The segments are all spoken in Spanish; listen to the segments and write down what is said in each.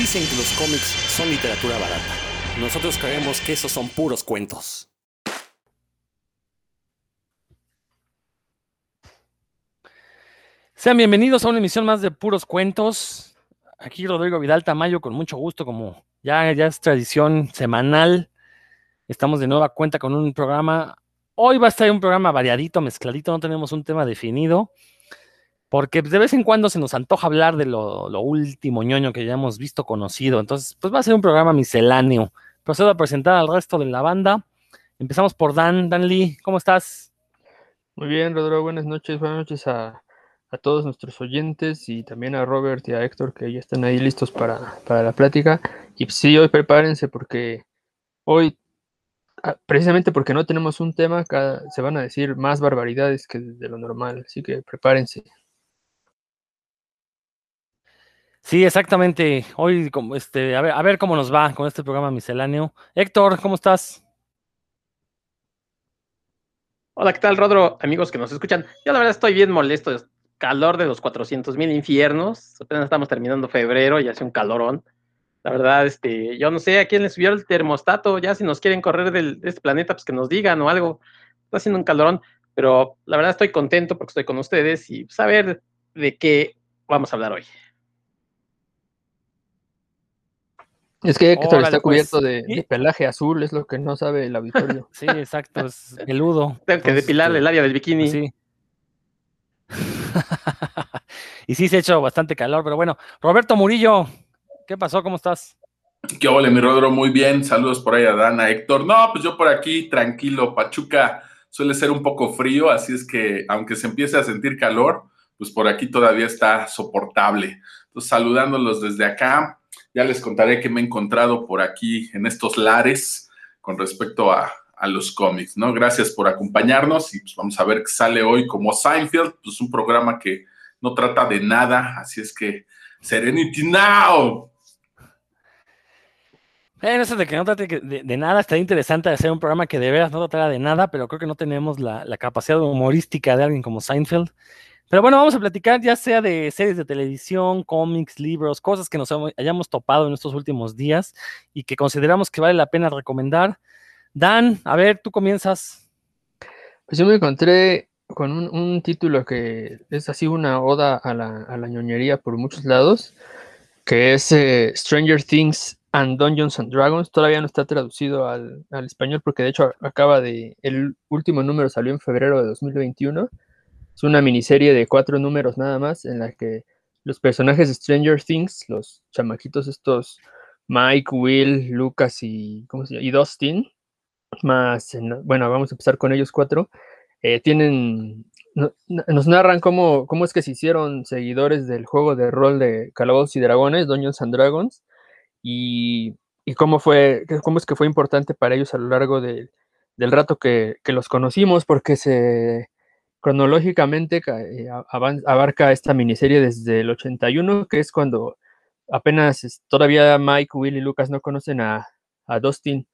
Dicen que los cómics son literatura barata. Nosotros creemos que esos son puros cuentos. Sean bienvenidos a una emisión más de Puros Cuentos. Aquí Rodrigo Vidal Tamayo, con mucho gusto, como ya, ya es tradición semanal. Estamos de nueva cuenta con un programa. Hoy va a estar un programa variadito, mezcladito, no tenemos un tema definido, porque de vez en cuando se nos antoja hablar de lo, último ñoño que ya hemos visto, conocido. Entonces, pues va a ser un programa misceláneo. Procedo a presentar al resto de la banda. Empezamos por Dan. Dan Lee, ¿cómo estás? Muy bien, Rodrigo, buenas noches. Buenas noches a, todos nuestros oyentes y también a Robert y a Héctor que ya están ahí listos para, para la plática. Y sí, hoy prepárense porque hoy, ah, precisamente porque no tenemos un tema, cada- se van a decir más barbaridades que de lo normal. Así que prepárense. Sí, exactamente. Hoy, este, a ver, a ver cómo nos va con este programa misceláneo. Héctor, ¿cómo estás? Hola, ¿qué tal, Rodro? Amigos que nos escuchan. Yo la verdad estoy bien molesto. es calor de los 400 mil infiernos. Apenas estamos terminando febrero y hace un calorón. La verdad, este, yo no sé a quién le subió el termostato. Ya si nos quieren correr del, de este planeta, pues que nos digan o algo. Está haciendo un calorón, pero la verdad estoy contento porque estoy con ustedes y saber de qué vamos a hablar hoy. Es que Héctor Órale, está pues, cubierto de, sí. de pelaje azul, es lo que no sabe el auditorio. Sí, exacto, es peludo. Tengo que depilarle el área del bikini. pues sí. y sí se ha hecho bastante calor, pero bueno. Roberto Murillo, ¿qué pasó? ¿Cómo estás? ¿Qué ole, mi Rodro? Muy bien. Saludos por ahí a Dana, Héctor. No, pues yo por aquí, tranquilo. Pachuca suele ser un poco frío, así es que aunque se empiece a sentir calor, pues por aquí todavía está soportable. Entonces, saludándolos desde acá, ya les contaré qué me he encontrado por aquí en estos lares con respecto a, a los cómics, ¿no? Gracias por acompañarnos y pues vamos a ver qué sale hoy como Seinfeld, pues un programa que no trata de nada, así es que Serenity Now. Eh, eso de que no trate que- de, de nada, estaría interesante hacer un programa que de veras no tratara de nada, pero creo que no tenemos la, la capacidad humorística de alguien como Seinfeld. Pero bueno, vamos a platicar ya sea de series de televisión, cómics, libros, cosas que nos hayamos topado en estos últimos días y que consideramos que vale la pena recomendar. Dan, a ver, tú comienzas. Pues yo me encontré con un, título que es así una oda a la, a ñoñería por muchos lados, que es eh, Stranger Things and Dungeons and Dragons. Todavía no está traducido al, al español porque de hecho acaba de, el último número salió en febrero de 2021. Es una miniserie de cuatro números nada más en la que los personajes de Stranger Things, los chamaquitos estos, Mike, Will, Lucas y, ¿cómo se llama? y Dustin, más, en- bueno, vamos a empezar con ellos cuatro, eh, tienen, no- no- nos narran cómo, cómo es que se hicieron seguidores del juego de rol de Calabozos y Dragones, Dungeons and Dragons, y, y cómo fue, cómo es que fue importante para ellos a lo largo de- del rato que, que los conocimos, porque se cronológicamente ca- eh, abarca esta miniserie desde el 81, que es cuando apenas todavía Mike, Will y Lucas no conocen a, a Dustin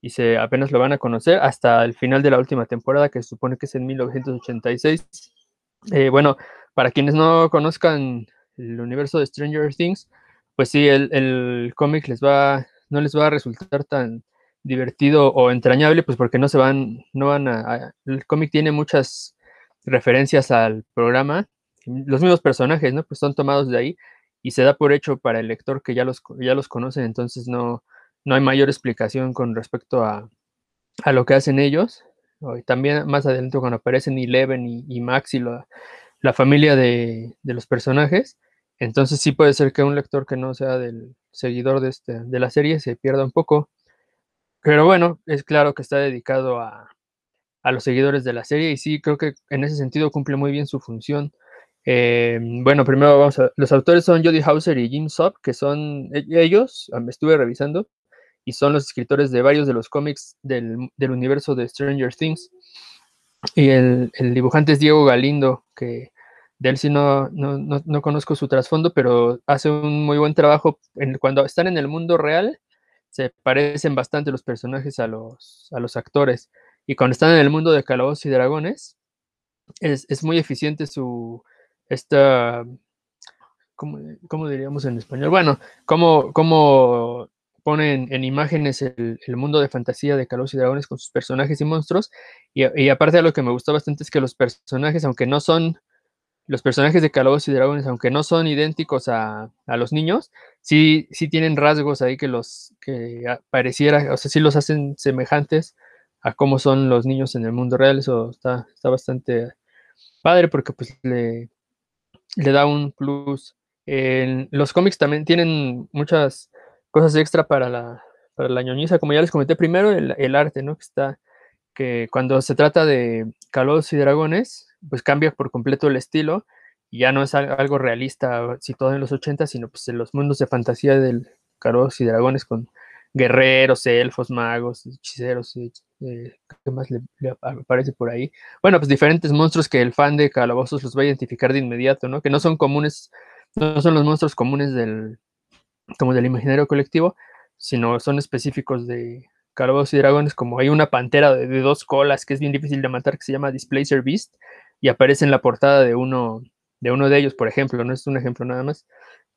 y se apenas lo van a conocer hasta el final de la última temporada, que se supone que es en 1986. Eh, bueno, para quienes no conozcan el universo de Stranger Things, pues sí, el, el cómic les va, no les va a resultar tan divertido o entrañable, pues porque no se van, no van a- el cómic tiene muchas referencias al programa, los mismos personajes, ¿no? Pues son tomados de ahí y se da por hecho para el lector que ya los, ya los conoce, entonces no, no hay mayor explicación con respecto a, a lo que hacen ellos. Y también más adelante cuando aparecen Eleven y, y Max y la, la familia de, de los personajes, entonces sí puede ser que un lector que no sea del seguidor de, este, de la serie se pierda un poco. Pero bueno, es claro que está dedicado a, a los seguidores de la serie y sí, creo que en ese sentido cumple muy bien su función. Eh, bueno, primero vamos a... Los autores son Jody Hauser y Jim Sub, que son e- ellos, me estuve revisando, y son los escritores de varios de los cómics del, universo de Stranger Things. Y el, dibujante es Diego Galindo, que de él sí no, no, no, no conozco su trasfondo, pero hace un muy buen trabajo. Cuando están en el mundo real, se parecen bastante los personajes a los, a los actores. Y cuando están en el mundo de Calabozos y Dragones, es, es muy eficiente su esta ¿cómo, cómo diríamos en español? Bueno, cómo, cómo ponen en imágenes el, el mundo de fantasía de Calabozos y Dragones con sus personajes y monstruos. Y, aparte de lo que me gustó bastante es que los personajes, aunque no son los personajes de Calabozos y Dragones, aunque no son idénticos a, a, los niños, sí, sí tienen rasgos ahí que los que pareciera, o sea, sí los hacen semejantes a cómo son los niños en el mundo real. Eso está, está bastante padre porque pues le, le da un plus. En los cómics también tienen muchas cosas extra para la, para la ñoñiza, como ya les comenté primero, el, el arte, ¿no? Que está, que cuando se trata de Calabozos y Dragones, pues cambia por completo el estilo y ya no es algo realista situado en los 80, sino pues en los mundos de fantasía del Calabozos y Dragones con guerreros, elfos, magos, hechiceros, eh, ¿qué más le, le, aparece por ahí? Bueno, pues diferentes monstruos que el fan de Calabozos los va a identificar de inmediato, ¿no? Que no son comunes, no son los monstruos comunes del, como del imaginario colectivo, sino son específicos de Calabozos y Dragones, como hay una pantera de, de, dos colas que es bien difícil de matar, que se llama Displacer Beast, y aparece en la portada de uno de, uno de ellos, por ejemplo, no es un ejemplo nada más.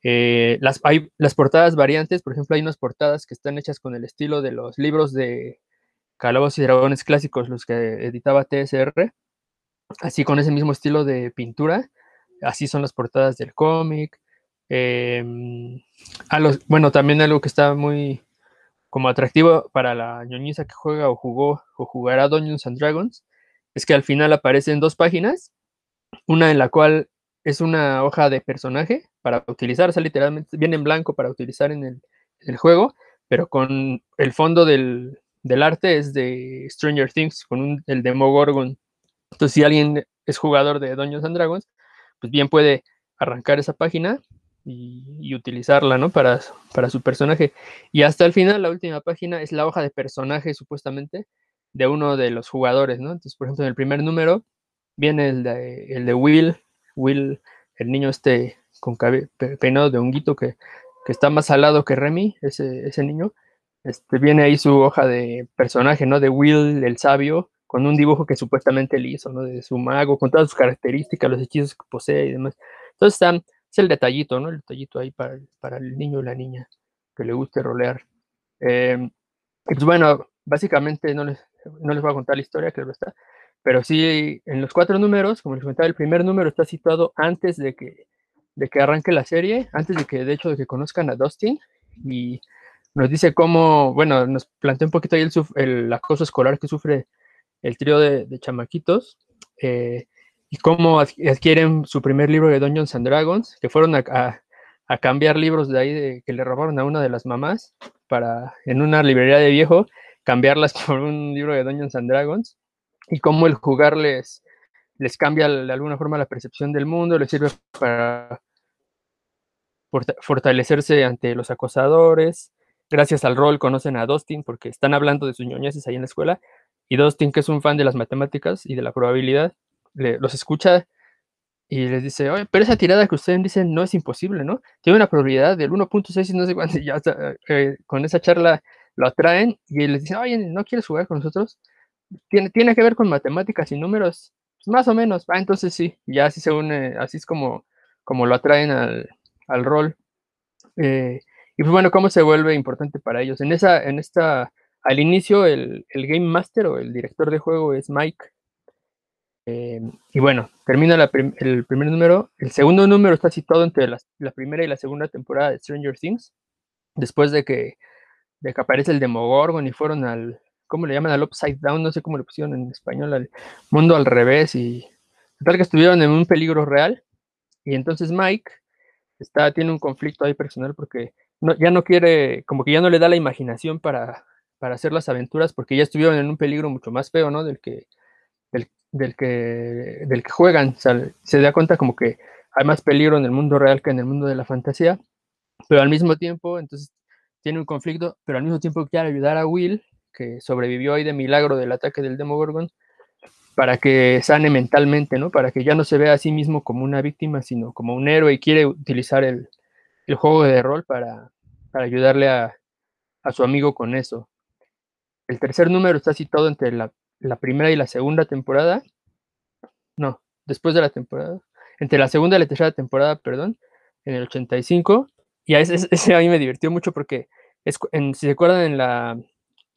Eh, las, las portadas variantes, por ejemplo, hay unas portadas que están hechas con el estilo de los libros de Calabozos y Dragones clásicos, los que editaba TSR, así con ese mismo estilo de pintura, así son las portadas del cómic. Eh, a los, bueno, también algo que está muy como atractivo para la ñoñiza que juega o jugó o jugará Dungeons and Dragons, es que al final aparecen dos páginas, una en la cual es una hoja de personaje para utilizar, o sea, literalmente viene en blanco para utilizar en el, juego, pero con el fondo del, del, arte es de Stranger Things, con un, el Demogorgon. Entonces, si alguien es jugador de Dungeons and Dragons, pues bien puede arrancar esa página y, y, utilizarla, ¿no? Para, para su personaje. Y hasta el final, la última página es la hoja de personaje, supuestamente, de uno de los jugadores, ¿no? Entonces, por ejemplo, en el primer número viene el de, el de Will, Will, el niño este con peinado de honguito que, que, está más salado que Remy, ese, ese niño. Este, viene ahí su hoja de personaje, ¿no? De Will, el sabio, con un dibujo que supuestamente él hizo, ¿no? De su mago, con todas sus características, los hechizos que posee y demás. Entonces, está, es el detallito, ¿no? El detallito ahí para, para el niño y la niña que le guste rolear. Eh, pues bueno, básicamente no les, no les voy a contar la historia, claro está, pero sí en los cuatro números, como les comentaba, el primer número está situado antes de que, de que arranque la serie, antes de que, de hecho, de que conozcan a Dustin, y nos dice cómo, bueno, nos plantea un poquito ahí el, el acoso escolar que sufre el trío de, chamaquitos, eh, y cómo adquieren su primer libro de Dungeons and Dragons, que fueron a, a, a cambiar libros de ahí de, que le robaron a una de las mamás para en una librería de viejo cambiarlas por un libro de Dungeons and Dragons y cómo el jugar les, cambia de alguna forma la percepción del mundo, les sirve para fortalecerse ante los acosadores. Gracias al rol conocen a Dustin porque están hablando de sus ñoñeces ahí en la escuela y Dustin, que es un fan de las matemáticas y de la probabilidad, le, los escucha y les dice, oye, pero esa tirada que ustedes dicen no es imposible, ¿no? Tiene una probabilidad del 1.6 y no sé cuánto. Ya eh, con esa charla lo atraen y les dicen, oye, ¿no quieres jugar con nosotros? Tiene, tiene que ver con matemáticas y números, pues más o menos. Ah, entonces sí, ya así se une, así es como, como lo atraen al, al rol. Eh, y pues bueno, ¿cómo se vuelve importante para ellos? En esa, en esta, al inicio, el, el Game Master o el director de juego es Mike. Eh, y bueno, termina el primer número. El segundo número está situado entre la, la, primera y la segunda temporada de Stranger Things. Después de que de que aparece el Demogorgon y fueron al, ¿cómo le llaman? Al Upside Down, no sé cómo le pusieron en español, al mundo al revés y tal que estuvieron en un peligro real y entonces Mike está, tiene un conflicto ahí personal porque ya no quiere, como que ya no le da la imaginación para, para hacer las aventuras porque ya estuvieron en un peligro mucho más feo, ¿no? Del que, del, que, del que juegan, o se da cuenta como que hay más peligro en el mundo real que en el mundo de la fantasía, pero al mismo tiempo, entonces tiene un conflicto, pero al mismo tiempo quiere ayudar a Will, que sobrevivió ahí de milagro del ataque del Demogorgon, para que sane mentalmente, ¿no? Para que ya no se vea a sí mismo como una víctima, sino como un héroe y quiere utilizar el, el juego de rol para, para ayudarle a, a, su amigo con eso. El tercer número está situado entre la, la primera y la segunda temporada. No, después de la temporada. Entre la segunda y la tercera temporada, perdón. en el 85. Y a ese, ese a mí me divirtió mucho porque, es, en, si se acuerdan, en la,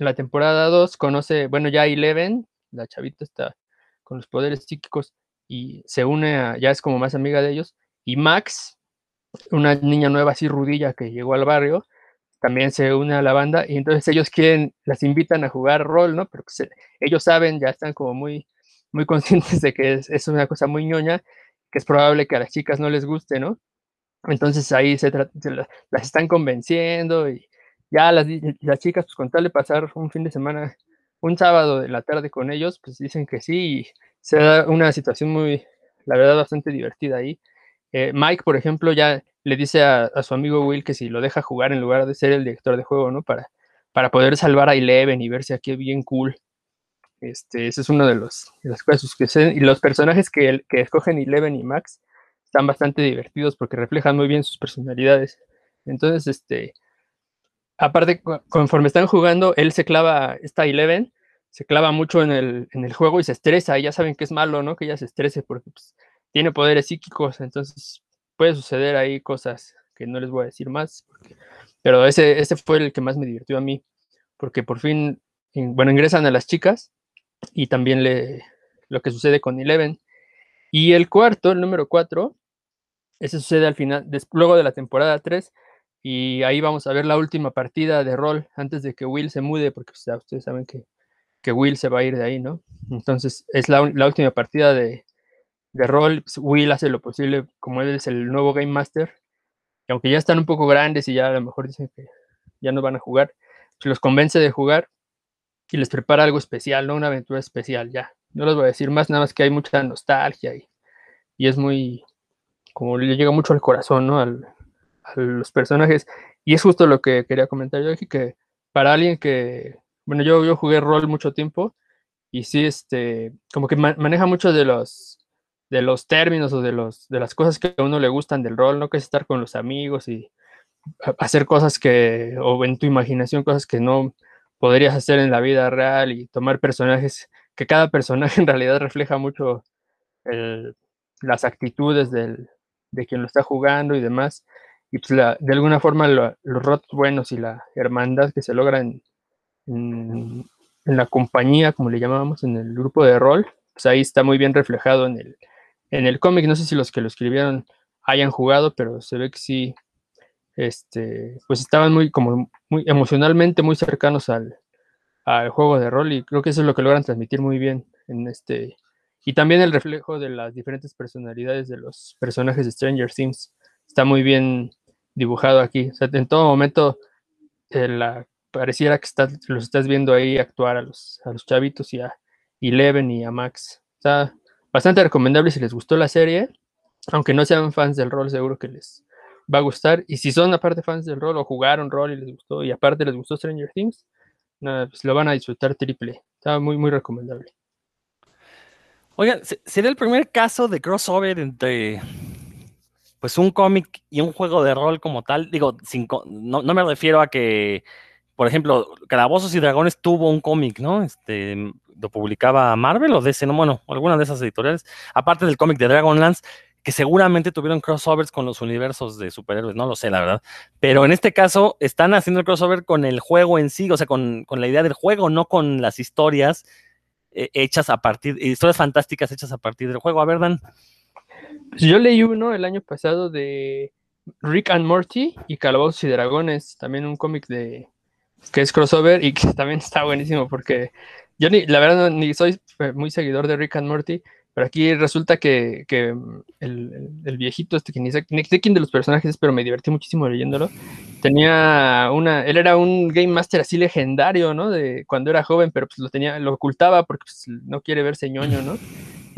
en la temporada 2 conoce, bueno, ya Eleven, la chavita está con los poderes psíquicos y se une a, ya es como más amiga de ellos. Y Max, una niña nueva así rudilla que llegó al barrio, también se une a la banda y entonces ellos quieren, las invitan a jugar rol, ¿no? Pero pues, ellos saben, ya están como muy, muy conscientes de que es, es, una cosa muy ñoña, que es probable que a las chicas no les guste, ¿no? Entonces ahí se, se las están convenciendo y ya las, las chicas, pues con tal de pasar un fin de semana, un sábado de la tarde con ellos, pues dicen que sí y se da una situación muy, la verdad, bastante divertida ahí. Eh, Mike, por ejemplo, ya le dice a, a, su amigo Will que si lo deja jugar en lugar de ser el director de juego, ¿no? Para, para poder salvar a Eleven y verse aquí bien cool. Este, ese es uno de, los, de las cosas que se, y los personajes que, que escogen Eleven y Max están bastante divertidos porque reflejan muy bien sus personalidades. Entonces, este, aparte, conforme están jugando, él se clava, esta Eleven, se clava mucho en el, juego y se estresa, y ya saben que es malo, ¿no? Que ella se estrese porque pues, tiene poderes psíquicos, entonces puede suceder ahí cosas que no les voy a decir más, pero ese, fue el que más me divirtió a mí, porque por fin, bueno, ingresan a las chicas y también le, lo que sucede con Eleven. Y el cuarto, el número cuatro, ese sucede al final, luego de la temporada 3, y ahí vamos a ver la última partida de rol antes de que Will se mude, porque ustedes saben que, que, Will se va a ir de ahí, ¿no? Entonces es la, última partida de, de rol. Will hace lo posible, como él es el nuevo Game Master, y aunque ya están un poco grandes y ya a lo mejor dicen que ya no van a jugar, pues los convence de jugar y les prepara algo especial, ¿no? Una aventura especial, ya. No les voy a decir más, nada más que hay mucha nostalgia y, y es muy, como le llega mucho al corazón, ¿no? Los personajes. Y es justo lo que quería comentar yo aquí, que para alguien que, bueno, yo, yo jugué rol mucho tiempo y sí, este, como que ma maneja mucho de los, de los términos o de, los, de las cosas que a uno le gustan del rol, ¿no? Que es estar con los amigos y hacer cosas que, o en tu imaginación, cosas que no podrías hacer en la vida real y tomar personajes, que cada personaje en realidad refleja mucho el, las actitudes del, de quien lo está jugando y demás. Y pues la, de alguna forma lo, los rotos buenos y la hermandad que se logra en, en, en, la compañía, como le llamábamos, en el grupo de rol, pues ahí está muy bien reflejado en el, en el cómic. No sé si los que lo escribieron hayan jugado, pero se ve que sí, este, pues estaban muy, como muy emocionalmente muy cercanos al, al juego de rol y creo que eso es lo que logran transmitir muy bien en este, y también el reflejo de las diferentes personalidades de los personajes de Stranger Things está muy bien dibujado aquí. O sea, en todo momento eh, pareciera que está, los estás viendo ahí actuar a los, a los chavitos y a Eleven y a Max. Está bastante recomendable si les gustó la serie. Aunque no sean fans del rol, seguro que les va a gustar. Y si son aparte fans del rol o jugaron rol y les gustó y aparte les gustó Stranger Things, nada, pues lo van a disfrutar triple. Está muy, muy recomendable. Oigan, ¿sería el primer caso de crossover entre pues un cómic y un juego de rol como tal? Digo, sin, no, no, me refiero a que, por ejemplo, Calabozos y Dragones tuvo un cómic, ¿no? Este, lo publicaba Marvel o DC, no, bueno, alguna de esas editoriales, aparte del cómic de Dragonlance, que seguramente tuvieron crossovers con los universos de superhéroes, no lo sé, la verdad. Pero en este caso están haciendo el crossover con el juego en sí, o sea, con, con la idea del juego, no con las historias eh, hechas a partir, historias fantásticas hechas a partir del juego. A ver, Dan. Yo leí uno el año pasado de Rick and Morty y Calabozos y Dragones, también un cómic de que es crossover y que también está buenísimo porque yo ni, la verdad ni soy muy seguidor de Rick and Morty, pero aquí resulta que, que el, el, viejito, este que ni sé, quién de los personajes es, pero me divertí muchísimo leyéndolo. Tenía una, él era un Game Master así legendario, ¿no? De cuando era joven, pero pues lo tenía, lo ocultaba porque pues, no quiere verse ñoño, ¿no?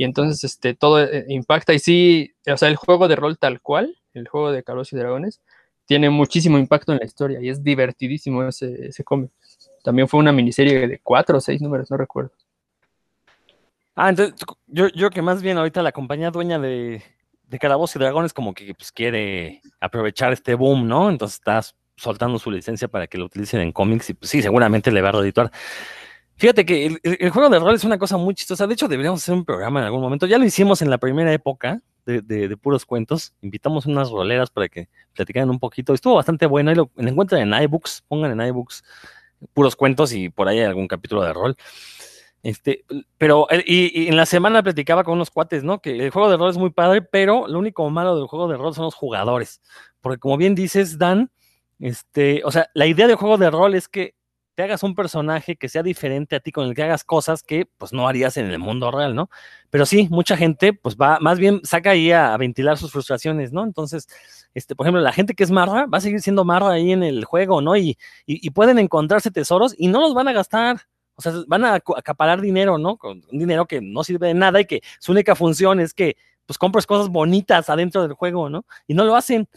Y entonces este, todo eh, impacta y sí, o sea, el juego de rol tal cual, el juego de Carlos y Dragones, tiene muchísimo impacto en la historia y es divertidísimo ese, ese cómic. También fue una miniserie de cuatro o seis números, no recuerdo. Ah, entonces yo, yo que más bien ahorita la compañía dueña de, de Calabozos y Dragones como que pues, quiere aprovechar este boom, ¿no? Entonces estás soltando su licencia para que lo utilicen en cómics y pues sí, seguramente le va a redituar. Fíjate que el, juego de rol es una cosa muy chistosa. De hecho, deberíamos hacer un programa en algún momento. Ya lo hicimos en la primera época, de, puros cuentos. Invitamos unas roleras para que platicaran un poquito. Estuvo bastante bueno. Ahí lo, encuentran en iBooks. Pongan en iBooks puros cuentos y por ahí hay algún capítulo de rol. Este, pero, eh, y, en la semana platicaba con unos cuates, ¿no? Que el juego de rol es muy padre, pero lo único malo del juego de rol son los jugadores. Porque como bien dices, Dan, este, o sea, la idea del juego de rol es que te hagas un personaje que sea diferente a ti, con el que hagas cosas que pues no harías en el mundo real, ¿no? Pero sí, mucha gente pues va, más bien saca ahí a, ventilar sus frustraciones, ¿no? Entonces, este, por ejemplo, la gente que es marra va a seguir siendo marra ahí en el juego, ¿no? Y, y, pueden encontrarse tesoros y no los van a gastar. O sea, van a acaparar dinero, ¿no? Con un dinero que no sirve de nada y que su única función es que pues compres cosas bonitas adentro del juego, ¿no? Y no lo hacen.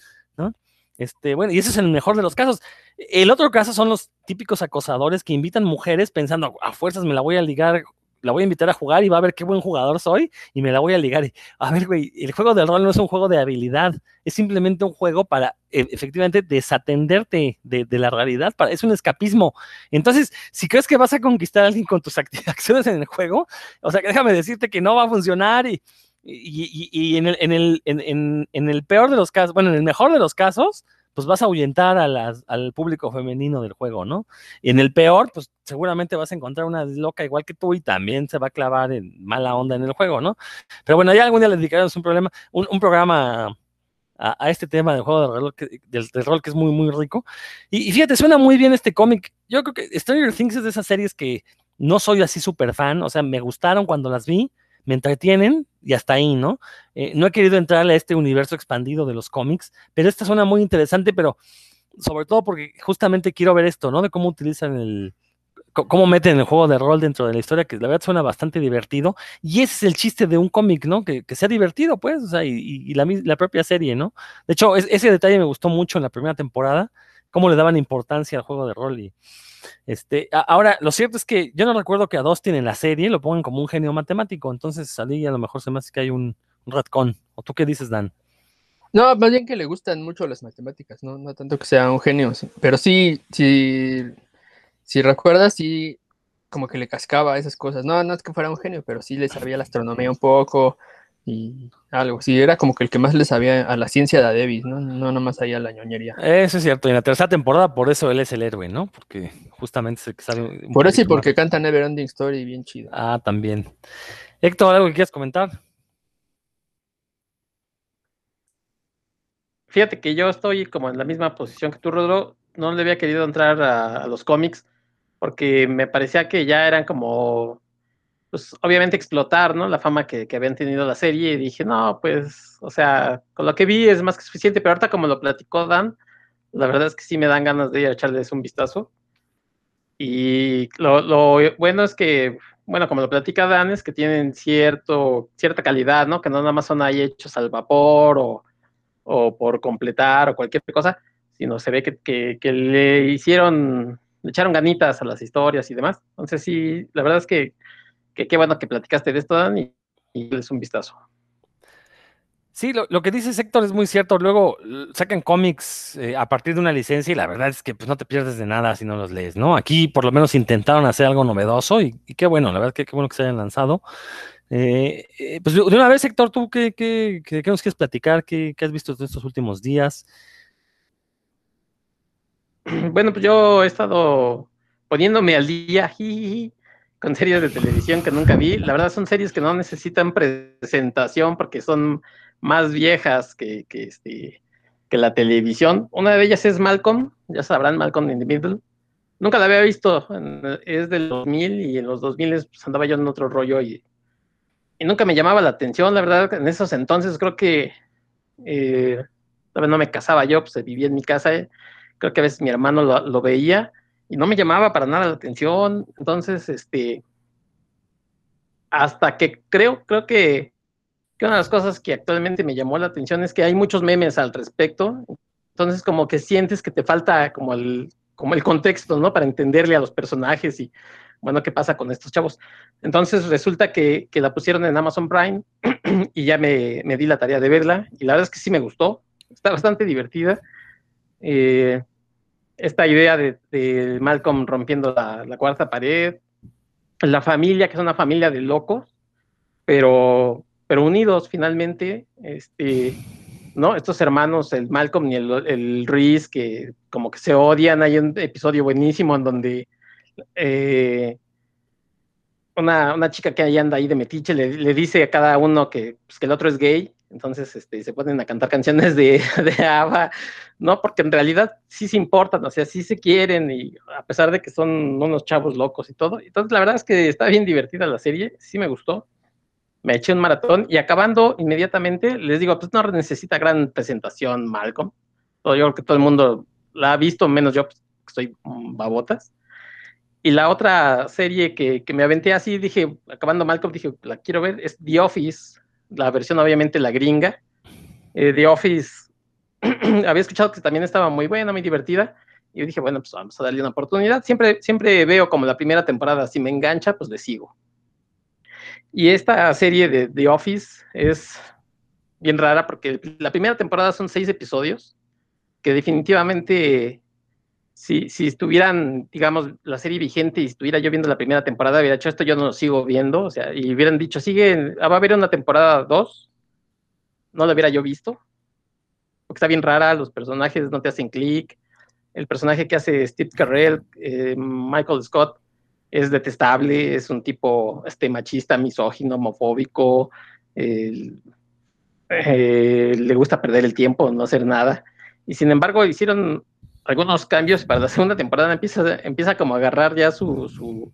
Este, bueno, y ese es el mejor de los casos. El otro caso son los típicos acosadores que invitan mujeres pensando, a fuerzas me la voy a ligar, la voy a invitar a jugar y va a ver qué buen jugador soy y me la voy a ligar. A ver, güey, el juego del rol no es un juego de habilidad, es simplemente un juego para e, efectivamente desatenderte de, la realidad, para, es un escapismo. Entonces, si crees que vas a conquistar a alguien con tus acciones en el juego, o sea, déjame decirte que no va a funcionar y, y, en, el, en, el, en, en el peor de los casos, bueno, en el mejor de los casos, pues vas a ahuyentar al público femenino del juego, ¿no? Y en el peor, pues seguramente vas a encontrar una loca igual que tú y también se va a clavar en mala onda en el juego, ¿no? Pero bueno, ya algún día le dedicaremos un problema, un, programa a, este tema del juego de rol que, del, rol que es muy, muy rico. Y, y fíjate, suena muy bien este cómic. Yo creo que Stranger Things es de esas series que no soy así súper fan, o sea, me gustaron cuando las vi, me entretienen y hasta ahí, ¿no? Eh, no he querido entrar a este universo expandido de los cómics, pero esta suena muy interesante, pero sobre todo porque justamente quiero ver esto, ¿no? De cómo utilizan el, cómo meten el juego de rol dentro de la historia, que la verdad suena bastante divertido. Y ese es el chiste de un cómic, ¿no? Que, sea divertido, pues, o sea, y, la, propia serie, ¿no? De hecho, ese detalle me gustó mucho en la primera temporada, cómo le daban importancia al juego de rol y, este, ahora, lo cierto es que yo no recuerdo que a Dustin en la serie lo pongan como un genio matemático, entonces salí a lo mejor se me hace que hay un, un ¿O tú qué dices, Dan? No, más bien que le gustan mucho las matemáticas, no, no tanto que sea un genio, pero sí, sí, si recuerdas, sí, como que le cascaba esas cosas. No, no es que fuera un genio, pero sí le sabía la astronomía un poco, y algo. Sí, era como que el que más le sabía a la ciencia de Davis, ¿no? No nomás ahí a la ñoñería. Eso es cierto. Y en la tercera temporada, por eso él es el héroe, ¿no? Porque justamente es el que sabe. Por eso y porque canta Never Ending Story bien chido. Ah, también. Héctor, ¿algo que quieras comentar? Fíjate que yo estoy como en la misma posición que tú, Rodro. No le había querido entrar a los cómics porque me parecía que ya eran como pues obviamente explotar, ¿no? La fama que, habían tenido la serie y dije, no, pues, o sea, con lo que vi es más que suficiente, pero ahorita como lo platicó Dan, la verdad es que sí me dan ganas de ir a echarles un vistazo. Y lo, bueno es que, bueno, como lo platica Dan, es que tienen cierto, cierta calidad, ¿no? Que no nada más son ahí hechos al vapor o, o por completar o cualquier cosa, sino se ve que, que le hicieron, le echaron ganitas a las historias y demás. Entonces sí, la verdad es que que qué bueno que platicaste de esto, Dan, y, es un vistazo. Sí, lo, que dice Héctor es muy cierto. Luego sacan cómics eh, a partir de una licencia y la verdad es que pues, no te pierdes de nada si no los lees, ¿no? Aquí por lo menos intentaron hacer algo novedoso y, qué bueno, la verdad que qué bueno que se hayan lanzado. Eh, eh, pues de una vez, Héctor, ¿tú qué, qué, qué, nos quieres platicar? ¿Qué, has visto estos últimos días? Bueno, pues yo he estado poniéndome al día con series de televisión que nunca vi. La verdad son series que no necesitan presentación porque son más viejas que, que, este, que la televisión. Una de ellas es Malcolm, ya sabrán, Malcolm in the Middle. Nunca la había visto, es del 2000 y en los 2000 pues, andaba yo en otro rollo y, y nunca me llamaba la atención, la verdad, en esos entonces creo que eh, no me casaba yo, pues vivía en mi casa, eh. creo que a veces mi hermano lo, lo veía y no me llamaba para nada la atención. Entonces, este, hasta que creo, creo que, una de las cosas que actualmente me llamó la atención es que hay muchos memes al respecto. Entonces, como que sientes que te falta como el, como el contexto, ¿no? Para entenderle a los personajes y, bueno, qué pasa con estos chavos. Entonces, resulta que, la pusieron en Amazon Prime y ya me, me, di la tarea de verla. Y la verdad es que sí me gustó. Está bastante divertida. Eh, esta idea de, Malcolm rompiendo la, cuarta pared, la familia, que es una familia de locos, pero, pero unidos finalmente, este, ¿no? Estos hermanos, el Malcolm y el, el Reese, que como que se odian. Hay un episodio buenísimo en donde eh, una, una, chica que ahí anda ahí de metiche le, le dice a cada uno que, pues, que, el otro es gay. Entonces este, se ponen a cantar canciones de, de ABBA, ¿no? Porque en realidad sí se importan, o sea, sí se quieren, y a pesar de que son unos chavos locos y todo. Entonces, la verdad es que está bien divertida la serie, sí me gustó me eché un maratón y acabando inmediatamente les digo, pues no necesita gran presentación Malcolm. Yo creo que todo el mundo la ha visto, menos yo, pues, estoy babotas. Y la otra serie que, que, me aventé así, dije, acabando Malcolm, dije, la quiero ver, es The Office, la versión obviamente la gringa. Eh, The Office, había escuchado que también estaba muy buena, muy divertida. Y yo dije, bueno, pues vamos a darle una oportunidad. Siempre, siempre veo como la primera temporada, si me engancha, pues le sigo. Y esta serie de The Office es bien rara porque la primera temporada son seis episodios que definitivamente si, si estuvieran, digamos, la serie vigente y estuviera yo viendo la primera temporada, hubiera hecho esto, yo no lo sigo viendo, o sea, y hubieran dicho, sigue, va a haber una temporada dos, no lo hubiera yo visto, porque está bien rara, los personajes no te hacen clic, el personaje que hace Steve Carell, eh, Michael Scott, es detestable, es un tipo este, machista, misógino, homofóbico, eh, le gusta perder el tiempo, no hacer nada. Y sin embargo, hicieron algunos cambios para la segunda temporada, empieza, empieza como a agarrar ya su, su,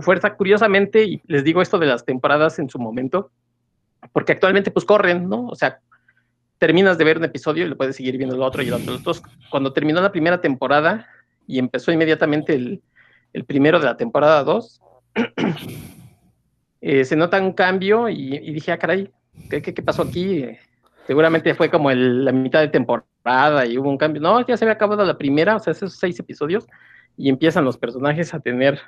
fuerza. Curiosamente, y les digo esto de las temporadas en su momento, porque actualmente pues corren, ¿no? O sea, terminas de ver un episodio y lo puedes seguir viendo el otro y el otro. Cuando terminó la primera temporada y empezó inmediatamente el, el primero de la temporada 2, eh, se nota un cambio y, y dije, ah, caray, ¿qué, qué, qué pasó aquí? Seguramente fue como el, la mitad de temporada y hubo un cambio. No, ya se había acabado la primera, o sea, esos seis episodios, y empiezan los personajes a tener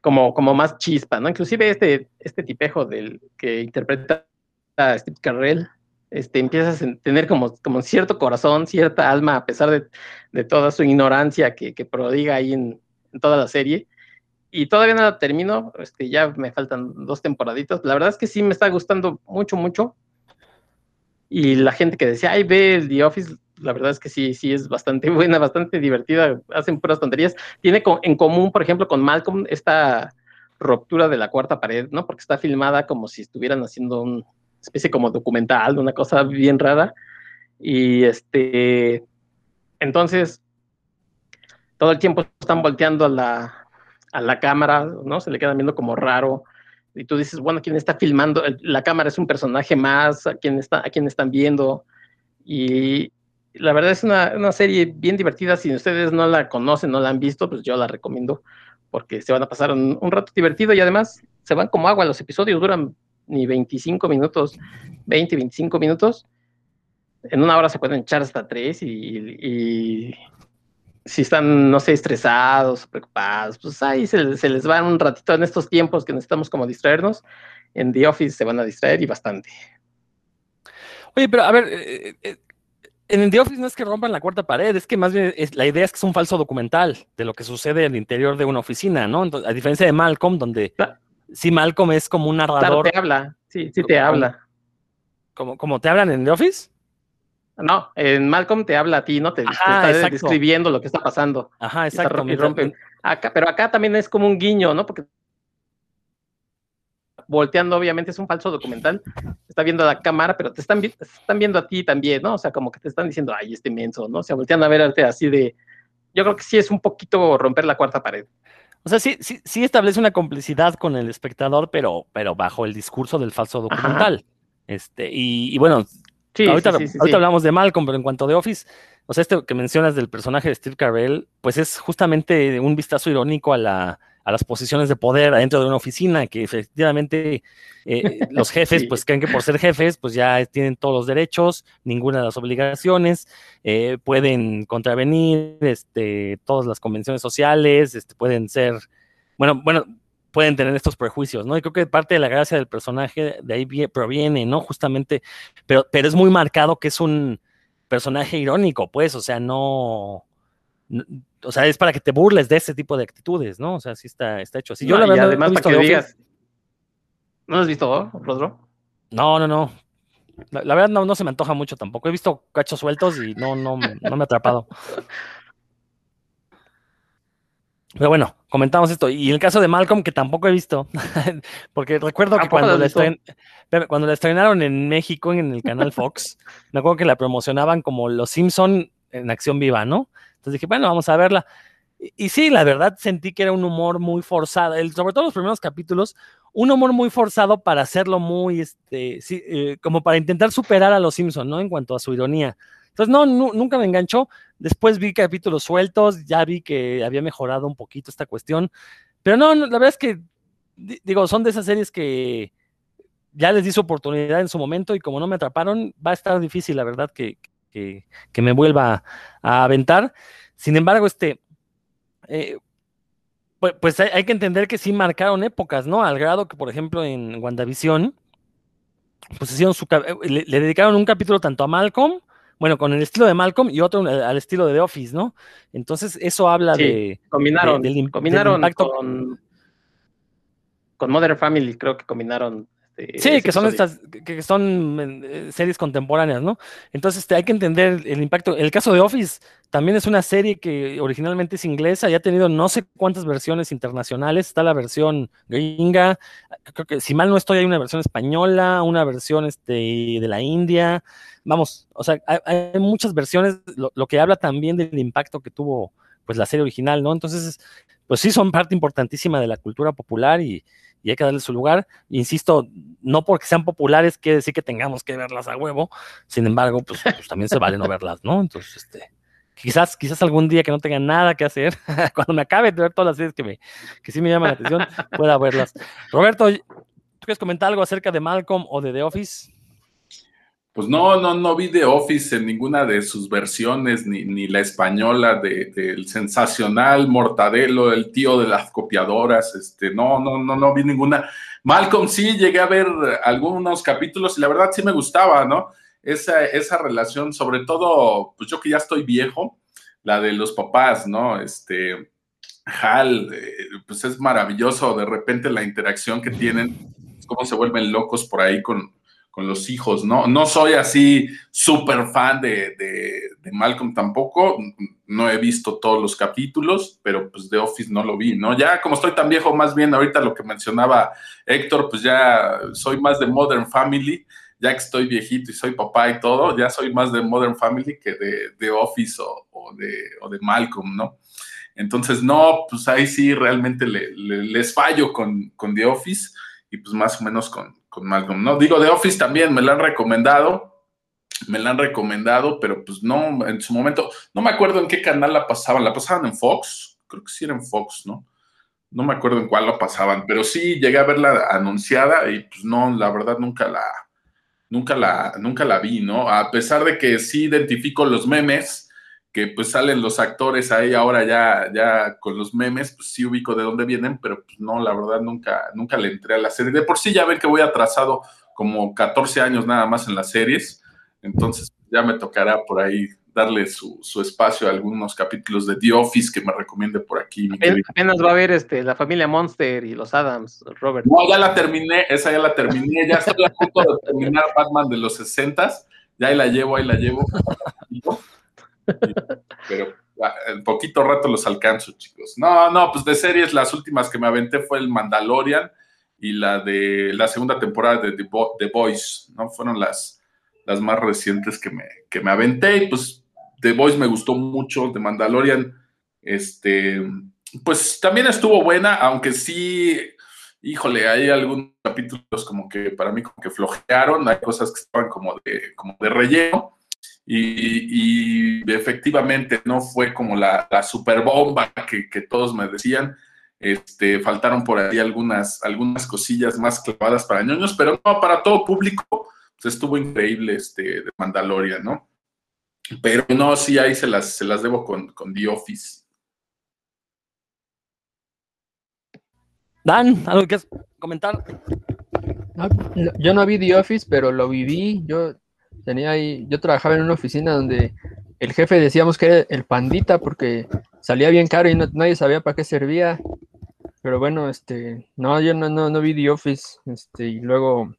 como, como más chispa, ¿no? Inclusive este, este tipejo del que interpreta a Steve Carrell, este, empiezas a tener como, como cierto corazón, cierta alma, a pesar de, de toda su ignorancia que, que prodiga ahí en, en toda la serie. Y todavía no la termino, este, ya me faltan dos temporaditas. La verdad es que sí me está gustando mucho, mucho. Y la gente que decía, ay, ve The Office, la verdad es que sí, sí es bastante buena, bastante divertida, hacen puras tonterías. Tiene en común, por ejemplo, con Malcolm esta ruptura de la cuarta pared, ¿no? Porque está filmada como si estuvieran haciendo una especie como documental, una cosa bien rara. Y este, entonces, todo el tiempo están volteando a la, a la cámara, ¿no? Se le quedan viendo como raro. Y tú dices, bueno, ¿quién está filmando? La cámara es un personaje más, ¿a quién, está, a quién están viendo? Y la verdad es una, una, serie bien divertida. Si ustedes no la conocen, no la han visto, pues yo la recomiendo porque se van a pasar un, rato divertido y además se van como agua. Los episodios duran ni 25 minutos, 20, 25 minutos. En una hora se pueden echar hasta tres y, y, si están, no sé, estresados, preocupados, pues ahí se, se, les va un ratito en estos tiempos que necesitamos como distraernos. En The Office se van a distraer y bastante. Oye, pero a ver, eh, eh, en The Office no es que rompan la cuarta pared, es que más bien es, la idea es que es un falso documental de lo que sucede al interior de una oficina, ¿no? Entonces, a diferencia de Malcolm, donde claro. sí Malcolm es como un narrador. Claro, te habla, sí, sí te como, habla. Como, como te hablan en The Office. No, en Malcolm te habla a ti, ¿no? Te, Ajá, te está exacto. describiendo lo que está pasando. Ajá, exacto. Y rompen. Acá, pero acá también es como un guiño, ¿no? Porque volteando, obviamente es un falso documental. Está viendo la cámara, pero te están, están viendo a ti también, ¿no? O sea, como que te están diciendo, ay, este menso, ¿no? O sea, volteando a verte así de. Yo creo que sí es un poquito romper la cuarta pared. O sea, sí, sí, sí establece una complicidad con el espectador, pero, pero bajo el discurso del falso documental. Ajá. Este, y, y bueno, Sí, ahorita, sí, sí, ahorita hablamos de Malcolm, pero en cuanto a The Office, o sea, este que mencionas del personaje de Steve Carell, pues es justamente un vistazo irónico a, la, a las posiciones de poder adentro de una oficina, que efectivamente eh, los jefes, pues creen que por ser jefes, pues ya tienen todos los derechos, ninguna de las obligaciones, eh, pueden contravenir este, todas las convenciones sociales, este, pueden ser, bueno, bueno, pueden tener estos prejuicios, ¿no? Y creo que parte de la gracia del personaje de ahí proviene, ¿no? Justamente, pero, pero es muy marcado que es un personaje irónico, pues, o sea, no, no o sea, es para que te burles de ese tipo de actitudes, ¿no? O sea, sí está, está hecho así. Yo no, la verdad, además, no para que digas, ¿no has visto, Rodro? No, no, no. La, la verdad no, no se me antoja mucho tampoco. He visto cachos sueltos y no, no, no me ha atrapado. Pero bueno, comentamos esto. Y el caso de Malcolm, que tampoco he visto, porque recuerdo que ¿Tampoco lo cuando la, visto? estren- espérame, cuando la estrenaron en México, en el canal Fox, me acuerdo que la promocionaban como Los Simpson en acción viva, ¿no? Entonces dije, bueno, vamos a verla. Y, y sí, la verdad sentí que era un humor muy forzado, el- sobre todo los primeros capítulos, un humor muy forzado para hacerlo muy, este, sí, eh, como para intentar superar a Los Simpson, ¿no? En cuanto a su ironía. Entonces, no, nu- nunca me enganchó. Después vi capítulos sueltos, ya vi que había mejorado un poquito esta cuestión. Pero no, la verdad es que, di- digo, son de esas series que ya les di su oportunidad en su momento y como no me atraparon, va a estar difícil, la verdad, que, que, me vuelva a, aventar. Sin embargo, este, eh, pues, hay, que entender que sí marcaron épocas, ¿no? Al grado que, por ejemplo, en WandaVision, pues hicieron su, eh, le dedicaron un capítulo tanto a Malcolm, bueno, con el estilo de Malcolm y otro al, al estilo de The Office, ¿no? Entonces, eso habla Sí, de, Combinaron, de- del im- del combinaron impacto. con, con Modern Family, creo que combinaron. Este, Sí, que son estas, que- son eh, series contemporáneas, ¿no? Entonces este, hay que entender el impacto. El caso de Office también es una serie que originalmente es inglesa y ha tenido no sé cuántas versiones internacionales. Está la versión gringa, creo que si mal no estoy, hay una versión española, una versión este, de la India. Vamos, o sea, hay, hay muchas versiones, lo, lo que habla también del impacto que tuvo pues la serie original, ¿no? Entonces, pues sí son parte importantísima de la cultura popular y, y hay que darle su lugar. Insisto, no porque sean populares quiere decir que tengamos que verlas a huevo. Sin embargo, pues, pues también se vale no verlas, ¿no? Entonces, este, quizás, quizás algún día que no tenga nada que hacer, cuando me acabe de ver todas las series que, me, que sí me llaman la atención, pueda verlas. Roberto, ¿tú quieres comentar algo acerca de Malcolm o de The Office? Pues no, no, no vi The Office en ninguna de sus versiones, ni, ni la española de- del sensacional Mortadelo, el tío de las copiadoras, este, no, no, no, no vi ninguna. Malcolm sí llegué a ver algunos capítulos y la verdad sí me gustaba, ¿no? Esa, esa relación, sobre todo, pues yo que ya estoy viejo, la de los papás, ¿no? Este, Hal, eh, pues es maravilloso de repente la interacción que tienen, cómo se vuelven locos por ahí con, con los hijos, ¿no? No soy así súper fan de, de, Malcolm tampoco, no he visto todos los capítulos, pero pues de Office no lo vi, ¿no? Ya como estoy tan viejo, más bien ahorita lo que mencionaba Héctor, pues ya soy más de Modern Family, ya que estoy viejito y soy papá y todo, ya soy más de Modern Family que de, de Office o, de, o de Malcolm, ¿no? Entonces, no, pues ahí sí realmente le, le, les fallo con, con The Office y pues más o menos con, con Malcolm, ¿no? Digo, The Office también me la han recomendado, me la han recomendado, pero pues no, en su momento, no me acuerdo en qué canal la pasaban, la pasaban en Fox, creo que sí era en Fox, ¿no? No me acuerdo en cuál la pasaban, pero sí llegué a verla anunciada y pues no, la verdad nunca la, nunca la, nunca la vi, ¿no? A pesar de que sí identifico los memes, que pues salen los actores ahí ahora ya, ya con los memes, pues sí ubico de dónde vienen, pero pues no, la verdad nunca, nunca le entré a la serie. De por sí ya ven que voy atrasado como 14 años nada más en las series, entonces ya me tocará por ahí darle su, su espacio a algunos capítulos de The Office que me recomiende por aquí. Apenas, apenas va a ver este, la familia Monster y los Adams, Robert. No, ya la terminé, esa ya la terminé, ya estoy a punto de terminar Batman de los 60 ya ahí la llevo, ahí la llevo. Pero en poquito rato los alcanzo, chicos. No, no, pues de series las últimas que me aventé fue el Mandalorian y la de la segunda temporada de The, Boys, ¿no? Fueron las, las más recientes que me, que me aventé y pues The Boys me gustó mucho, The Mandalorian, este, pues también estuvo buena, aunque sí, híjole, hay algunos capítulos como que para mí como que flojearon, hay cosas que estaban como de, como de relleno, y, y, efectivamente no fue como la, la super bomba que, que, todos me decían. Este, faltaron por ahí algunas, algunas cosillas más clavadas para ñoños, pero no, para todo público, pues estuvo increíble este de Mandalorian, ¿no? Pero no, sí, ahí se las, se las debo con, con The Office. Dan, ¿algo que comentar? No, yo no vi The Office, pero lo viví. Yo tenía ahí, yo trabajaba en una oficina donde el jefe decíamos que era el pandita porque salía bien caro y no, nadie sabía para qué servía. Pero bueno, este, no, yo no, no, no vi The Office, este, y luego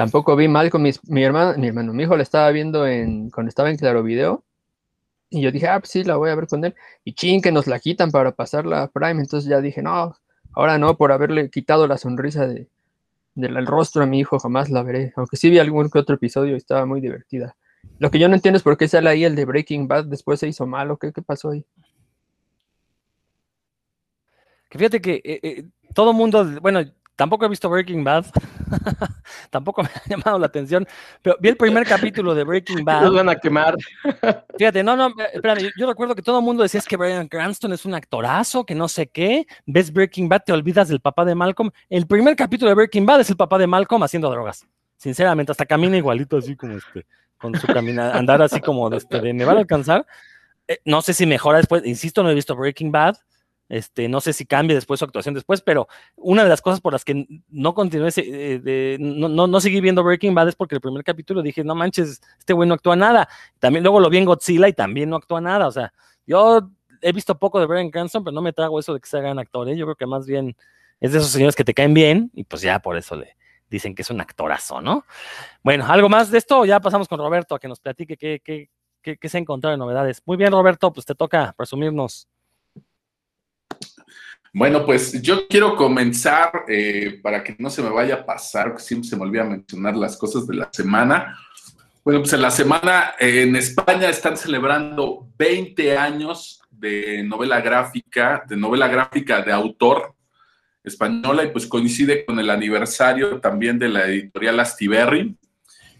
Tampoco vi mal con mis, mi hermano, mi hermano, mi hijo la estaba viendo en, cuando estaba en Claro Video. Y yo dije, ah, pues sí, la voy a ver con él. Y ching, que nos la quitan para pasarla a Prime. Entonces ya dije, no, ahora no, por haberle quitado la sonrisa de, del rostro a mi hijo, jamás la veré. Aunque sí vi algún que otro episodio y estaba muy divertida. Lo que yo no entiendo es por qué sale ahí el de Breaking Bad, después se hizo malo. ¿Qué, qué pasó ahí? Que fíjate que eh, eh, todo mundo, bueno, tampoco he visto Breaking Bad, tampoco me ha llamado la atención, pero vi el primer capítulo de Breaking Bad. Nos van a quemar. Fíjate, no, no, eh, espérame, yo, yo recuerdo que todo el mundo decía es que Brian Cranston es un actorazo, que no sé qué, ves Breaking Bad, te olvidas del papá de Malcolm. El primer capítulo de Breaking Bad es el papá de Malcolm haciendo drogas, sinceramente, hasta camina igualito así como este, con su caminar, andar así como de, este, de me van a alcanzar. Eh, no sé si mejora después, insisto, no he visto Breaking Bad, este, no sé si cambie después su actuación después, pero una de las cosas por las que no continué, eh, de, no, no, no, seguí viendo Breaking Bad es porque el primer capítulo dije, no manches, este güey no actúa nada. También luego lo vi en Godzilla y también no actúa nada. O sea, yo he visto poco de Brian Cranston, pero no me trago eso de que se hagan actores. Yo creo que más bien es de esos señores que te caen bien y pues ya por eso le dicen que es un actorazo, ¿no? Bueno, ¿algo más de esto? Ya pasamos con Roberto a que nos platique qué, qué, qué, qué se ha encontrado de novedades. Muy bien, Roberto, pues te toca presumirnos. Bueno, pues yo quiero comenzar eh, para que no se me vaya a pasar, que siempre se me olvida mencionar las cosas de la semana. Bueno, pues en la semana eh, en España están celebrando 20 años de novela gráfica, de novela gráfica de autor española y pues coincide con el aniversario también de la editorial Astiberri.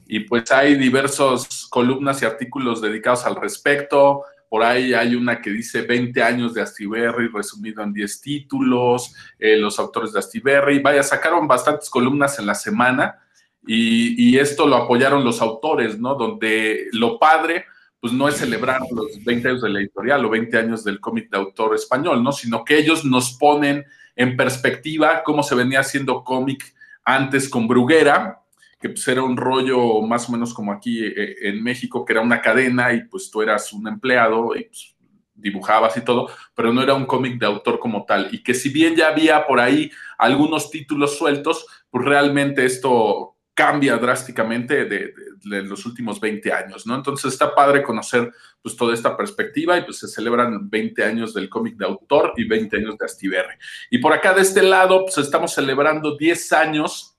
Y pues hay diversos columnas y artículos dedicados al respecto. Por ahí hay una que dice 20 años de Astiberri resumido en 10 títulos, eh, los autores de Astiberri. Vaya, sacaron bastantes columnas en la semana y, y, esto lo apoyaron los autores, ¿no? Donde lo padre, pues no es celebrar los 20 años de la editorial o 20 años del cómic de autor español, ¿no? Sino que ellos nos ponen en perspectiva cómo se venía haciendo cómic antes con Bruguera, que pues era un rollo más o menos como aquí eh, en México, que era una cadena y pues tú eras un empleado y pues, dibujabas y todo, pero no era un cómic de autor como tal. Y que si bien ya había por ahí algunos títulos sueltos, pues realmente esto cambia drásticamente de, de, de, los últimos 20 años, ¿no? Entonces está padre conocer pues toda esta perspectiva y pues se celebran 20 años del cómic de autor y 20 años de Astiberri. Y por acá de este lado pues estamos celebrando 10 años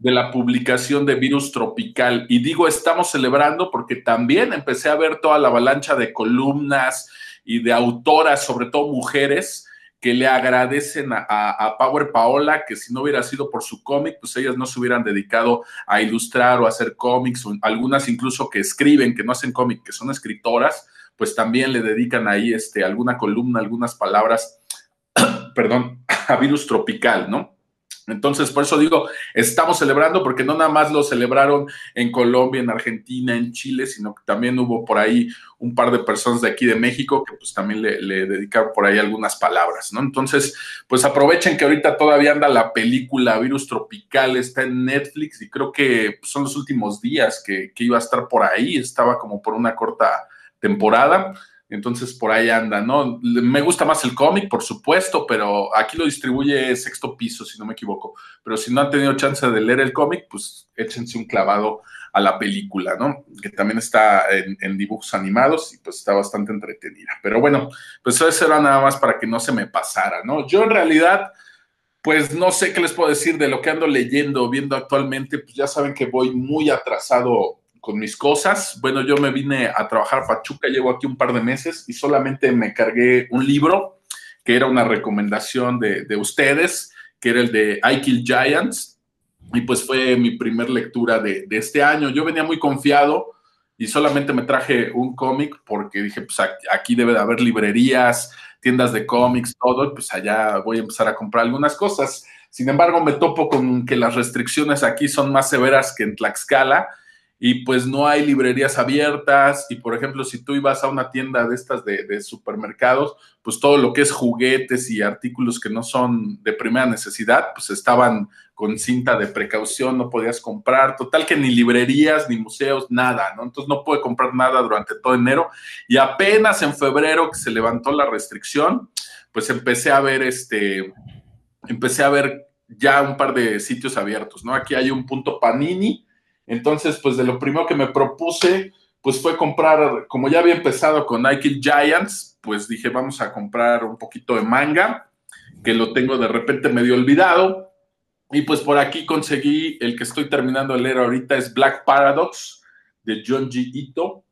de la publicación de Virus Tropical. Y digo, estamos celebrando porque también empecé a ver toda la avalancha de columnas y de autoras, sobre todo mujeres, que le agradecen a, Power Paola, que si no hubiera sido por su cómic, pues ellas no se hubieran dedicado a ilustrar o a hacer cómics, o algunas incluso que escriben, que no hacen cómic, que son escritoras, pues también le dedican ahí este, alguna columna, algunas palabras, perdón, a Virus Tropical, ¿no? Entonces, por eso digo, estamos celebrando porque no nada más lo celebraron en Colombia, en Argentina, en Chile, sino que también hubo por ahí un par de personas de aquí de México que pues también le, dedicaron por ahí algunas palabras, ¿no? Entonces, pues aprovechen que ahorita todavía anda la película Virus Tropical, está en Netflix y creo que son los últimos días que, que iba a estar por ahí, estaba como por una corta temporada. Entonces por ahí anda, ¿no? Me gusta más el cómic, por supuesto, pero aquí lo distribuye Sexto Piso, si no me equivoco. Pero si no han tenido chance de leer el cómic, pues échense un clavado a la película, ¿no? Que también está en, dibujos animados y pues está bastante entretenida. Pero bueno, pues eso era nada más para que no se me pasara, ¿no? Yo en realidad, pues no sé qué les puedo decir de lo que ando leyendo, viendo actualmente, pues ya saben que voy muy atrasado con mis cosas. Bueno, yo me vine a trabajar a Pachuca, llevo aquí un par de meses y solamente me cargué un libro que era una recomendación de, de ustedes, que era el de I Kill Giants. Y pues fue mi primer lectura de, de este año. Yo venía muy confiado y solamente me traje un cómic porque dije, pues aquí debe de haber librerías, tiendas de cómics, todo, y pues allá voy a empezar a comprar algunas cosas. Sin embargo, me topo con que las restricciones aquí son más severas que en Tlaxcala y pues no hay librerías abiertas y por ejemplo si tú ibas a una tienda de estas de, supermercados, pues todo lo que es juguetes y artículos que no son de primera necesidad, pues estaban con cinta de precaución, no podías comprar, total que ni librerías ni museos, nada, ¿no? Entonces no pude comprar nada durante todo enero y apenas en febrero que se levantó la restricción, pues empecé a ver este, empecé a ver ya un par de sitios abiertos, ¿no? Aquí hay un punto Panini, Entonces, pues de lo primero que me propuse, pues fue comprar, como ya había empezado con Nike Giants, pues dije, vamos a comprar un poquito de manga, que lo tengo de repente medio olvidado. Y pues por aquí conseguí el que estoy terminando de leer ahorita, es Black Paradox, de John G. Ito.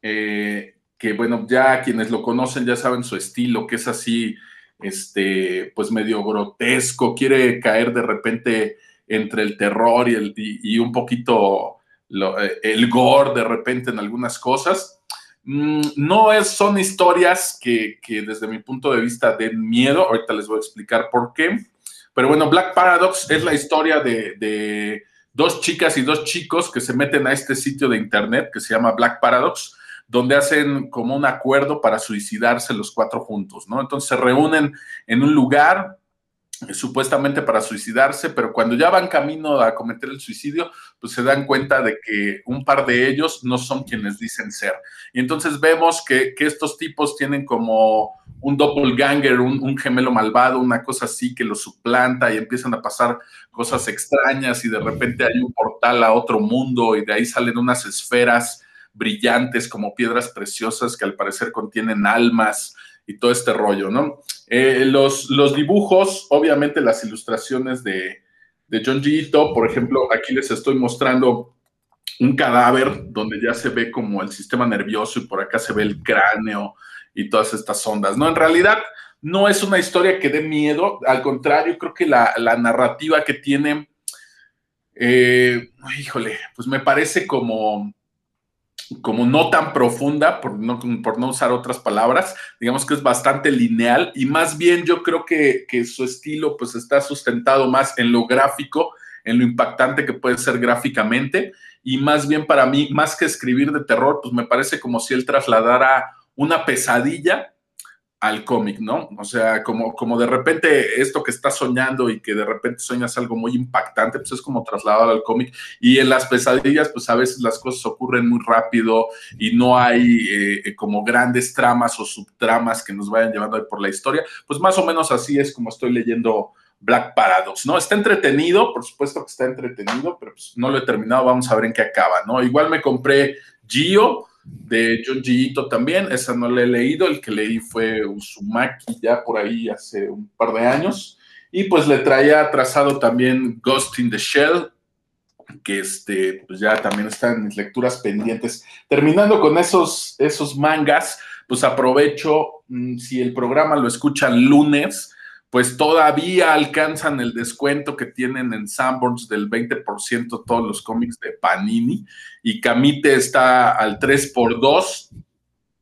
Eh, que bueno, ya quienes lo conocen ya saben su estilo, que es así, este, pues medio grotesco, quiere caer de repente entre el terror y, el, y, un poquito eh, el gore de repente en algunas cosas. Mm, no es, son historias que, que, desde mi punto de vista den miedo, ahorita les voy a explicar por qué, pero bueno, Black Paradox es la historia de, de dos chicas y dos chicos que se meten a este sitio de internet que se llama Black Paradox, donde hacen como un acuerdo para suicidarse los cuatro juntos, ¿no? Entonces se reúnen en un lugar, supuestamente para suicidarse, pero cuando ya van camino a cometer el suicidio, pues se dan cuenta de que un par de ellos no son quienes dicen ser. Y entonces vemos que, estos tipos tienen como un doppelganger, un, gemelo malvado, una cosa así que los suplanta y empiezan a pasar cosas extrañas y de repente hay un portal a otro mundo y de ahí salen unas esferas brillantes como piedras preciosas que al parecer contienen almas y todo este rollo, ¿no? Eh, los, los, dibujos, obviamente las ilustraciones de, de John Gito, por ejemplo, aquí les estoy mostrando un cadáver donde ya se ve como el sistema nervioso y por acá se ve el cráneo y todas estas ondas, ¿no? En realidad no es una historia que dé miedo, al contrario, creo que la, la narrativa que tiene, eh, híjole, pues me parece como como no tan profunda, por no, usar otras palabras, digamos que es bastante lineal y más bien yo creo que, su estilo pues está sustentado más en lo gráfico, en lo impactante que puede ser gráficamente y más bien para mí, más que escribir de terror, pues me parece como si él trasladara una pesadilla al cómic, ¿no? O sea, como, como de repente esto que estás soñando y que de repente sueñas algo muy impactante, pues es como trasladado al cómic. Y en las pesadillas, pues a veces las cosas ocurren muy rápido y no hay eh, como grandes tramas o subtramas que nos vayan llevando por la historia. Pues más o menos así es como estoy leyendo Black Paradox, ¿no? Está entretenido, por supuesto que está entretenido, pero pues no lo he terminado, vamos a ver en qué acaba, ¿no? Igual me compré Gio, de Gito también, esa no la he leído, el que leí fue Uzumaki ya por ahí hace un par de años, y pues le traía trazado también Ghost in the Shell, que este, pues ya también están mis lecturas pendientes. Terminando con esos, esos mangas, pues aprovecho, mm, si el programa lo escuchan lunes, pues todavía alcanzan el descuento que tienen en Sanborns del 20% todos los cómics de Panini y Camite está al 3x2,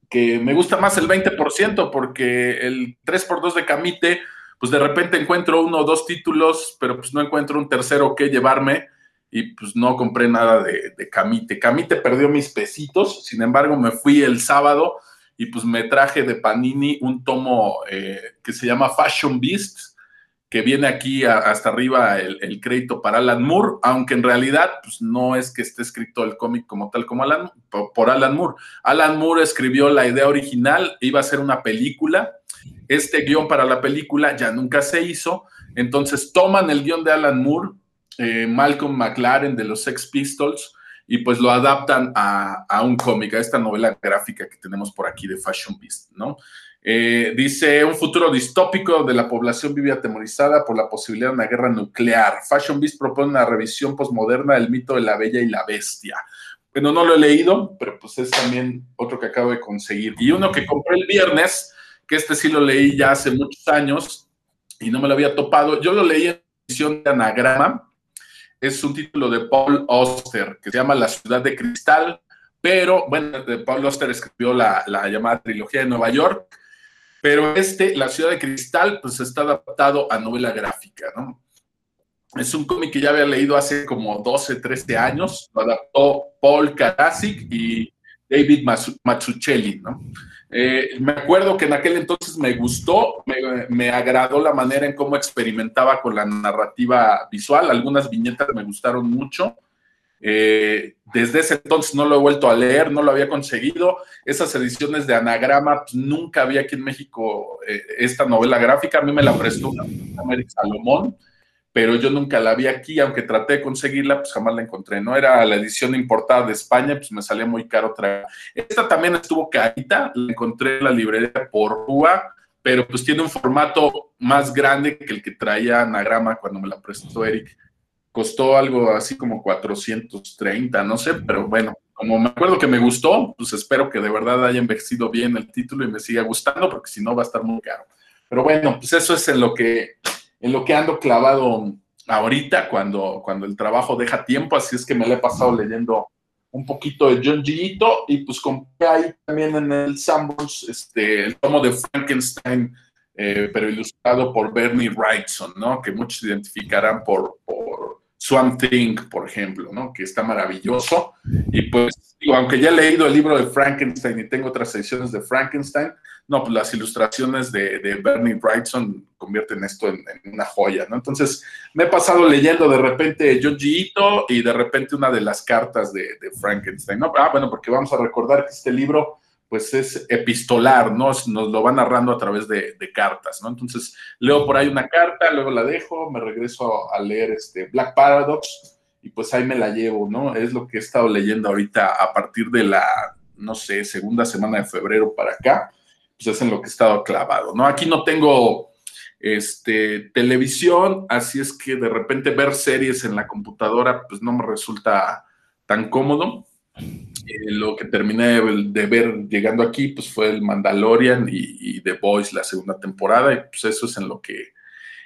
que me gusta más el 20% porque el 3x2 de Camite, pues de repente encuentro uno o dos títulos, pero pues no encuentro un tercero que llevarme y pues no compré nada de, de Camite. Camite perdió mis pesitos, sin embargo me fui el sábado y pues me traje de Panini un tomo eh, que se llama Fashion Beasts, que viene aquí hasta arriba el, crédito para Alan Moore, aunque en realidad pues, no es que esté escrito el cómic como tal como Alan, por, Alan Moore. Alan Moore escribió la idea original, iba a ser una película, este guion para la película ya nunca se hizo, entonces toman el guion de Alan Moore, eh, Malcolm McLaren de los Sex Pistols, y pues lo adaptan a, un cómic, a esta novela gráfica que tenemos por aquí de Fashion Beast, ¿no? Eh, dice, un futuro distópico de la población vive atemorizada por la posibilidad de una guerra nuclear. Fashion Beast propone una revisión postmoderna del mito de la bella y la bestia. Bueno, no lo he leído, pero pues es también otro que acabo de conseguir. Y uno que compré el viernes, que este sí lo leí ya hace muchos años y no me lo había topado. Yo lo leí en edición de anagrama, es un título de Paul Auster que se llama La ciudad de cristal, pero bueno, Paul Auster escribió la, llamada trilogía de Nueva York, pero este, La ciudad de cristal, pues está adaptado a novela gráfica, ¿no? Es un cómic que ya había leído hace como 12, 13 años, lo adaptó Paul Karasik y David Mazzucchelli, ¿no? Eh, me acuerdo que en aquel entonces me gustó, me, agradó la manera en cómo experimentaba con la narrativa visual. Algunas viñetas me gustaron mucho. Eh, desde ese entonces no lo he vuelto a leer, no lo había conseguido. Esas ediciones de anagrama, pues, nunca había aquí en México eh, esta novela gráfica. A mí me la prestó América Salomón pero yo nunca la vi aquí, aunque traté de conseguirla, pues jamás la encontré. No era la edición importada de España, pues me salía muy caro traer. Esta también estuvo carita, la encontré en la librería por Rúa, pero pues tiene un formato más grande que el que traía Anagrama cuando me la prestó Eric. Costó algo así como 430, no sé, pero bueno, como me acuerdo que me gustó, pues espero que de verdad haya envejecido bien el título y me siga gustando, porque si no va a estar muy caro. Pero bueno, pues eso es en lo que, en lo que ando clavado ahorita, cuando, cuando el trabajo deja tiempo, así es que me lo he pasado leyendo un poquito de John Gito y pues compré ahí también en el Sanborns este, el tomo de Frankenstein, eh, pero ilustrado por Bernie Wrightson, ¿no? Que muchos identificarán por, por Swamp Thing, por ejemplo, ¿no? Que está maravilloso. Y pues, digo, aunque ya he leído el libro de Frankenstein y tengo otras secciones de Frankenstein, no, pues las ilustraciones de, Bernie Wrightson convierten esto en, una joya, ¿no? Entonces, me he pasado leyendo de repente John Ito y de repente una de las cartas de, Frankenstein, ¿no? Ah, bueno, porque vamos a recordar que este libro, pues es epistolar, ¿no? Nos lo va narrando a través de, cartas, ¿no? Entonces, leo por ahí una carta, luego la dejo, me regreso a leer este Black Paradox y pues ahí me la llevo, ¿no? Es lo que he estado leyendo ahorita a partir de la, no sé, segunda semana de febrero para acá pues es en lo que he estado clavado, ¿no? Aquí no tengo este, televisión, así es que de repente ver series en la computadora, pues no me resulta tan cómodo. Eh, lo que terminé de ver llegando aquí, pues fue el Mandalorian y, The Boys la segunda temporada, y pues eso es en lo que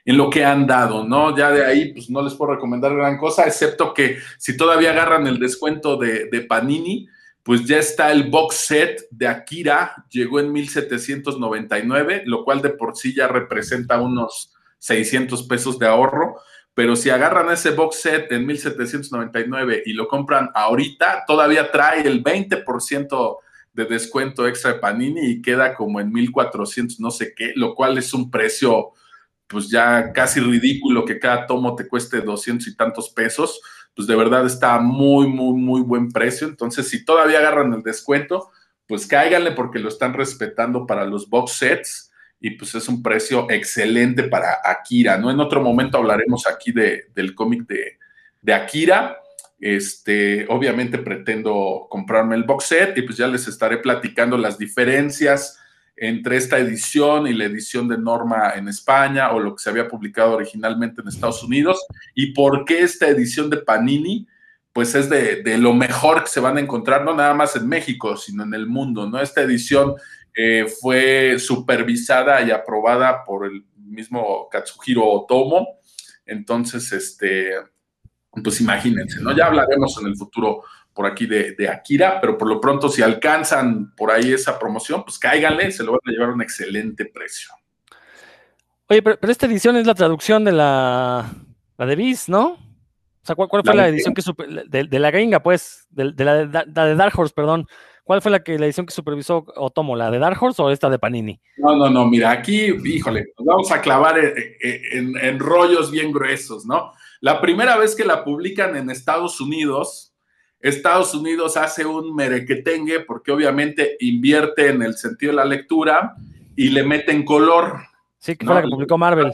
en lo que han dado, ¿no? Ya de ahí, pues no les puedo recomendar gran cosa, excepto que si todavía agarran el descuento de, de Panini, pues ya está el box set de Akira, llegó en 1799, lo cual de por sí ya representa unos 600 pesos de ahorro, pero si agarran ese box set en 1799 y lo compran ahorita, todavía trae el 20% de descuento extra de Panini y queda como en 1400 no sé qué, lo cual es un precio pues ya casi ridículo que cada tomo te cueste 200 y tantos pesos pues de verdad está muy, muy, muy buen precio. Entonces, si todavía agarran el descuento, pues cáiganle porque lo están respetando para los box sets y pues es un precio excelente para Akira, ¿no? En otro momento hablaremos aquí de, del cómic de, de Akira. Este, obviamente pretendo comprarme el box set y pues ya les estaré platicando las diferencias entre esta edición y la edición de Norma en España o lo que se había publicado originalmente en Estados Unidos y por qué esta edición de Panini pues es de, lo mejor que se van a encontrar, no nada más en México, sino en el mundo, ¿no? Esta edición eh, fue supervisada y aprobada por el mismo Katsuhiro Otomo, entonces, este, pues imagínense, ¿no? Ya hablaremos en el futuro por aquí de, Akira, pero por lo pronto si alcanzan por ahí esa promoción, pues cáiganle, se lo van a llevar a un excelente precio. Oye, pero, esta edición es la traducción de la, la de Beast, ¿no? O sea, ¿cuál, fue la, edición que de, de, la gringa, pues, de, la, de, Dark Horse, perdón? ¿Cuál fue la que la edición que supervisó Otomo, la de Dark Horse o esta de Panini? No, no, no, mira, aquí, híjole, nos vamos a clavar en, en rollos bien gruesos, ¿no? La primera vez que la publican en Estados Unidos, Estados Unidos hace un merequetengue porque obviamente invierte en el sentido de la lectura y le meten color. Sí, que fue la que publicó Marvel.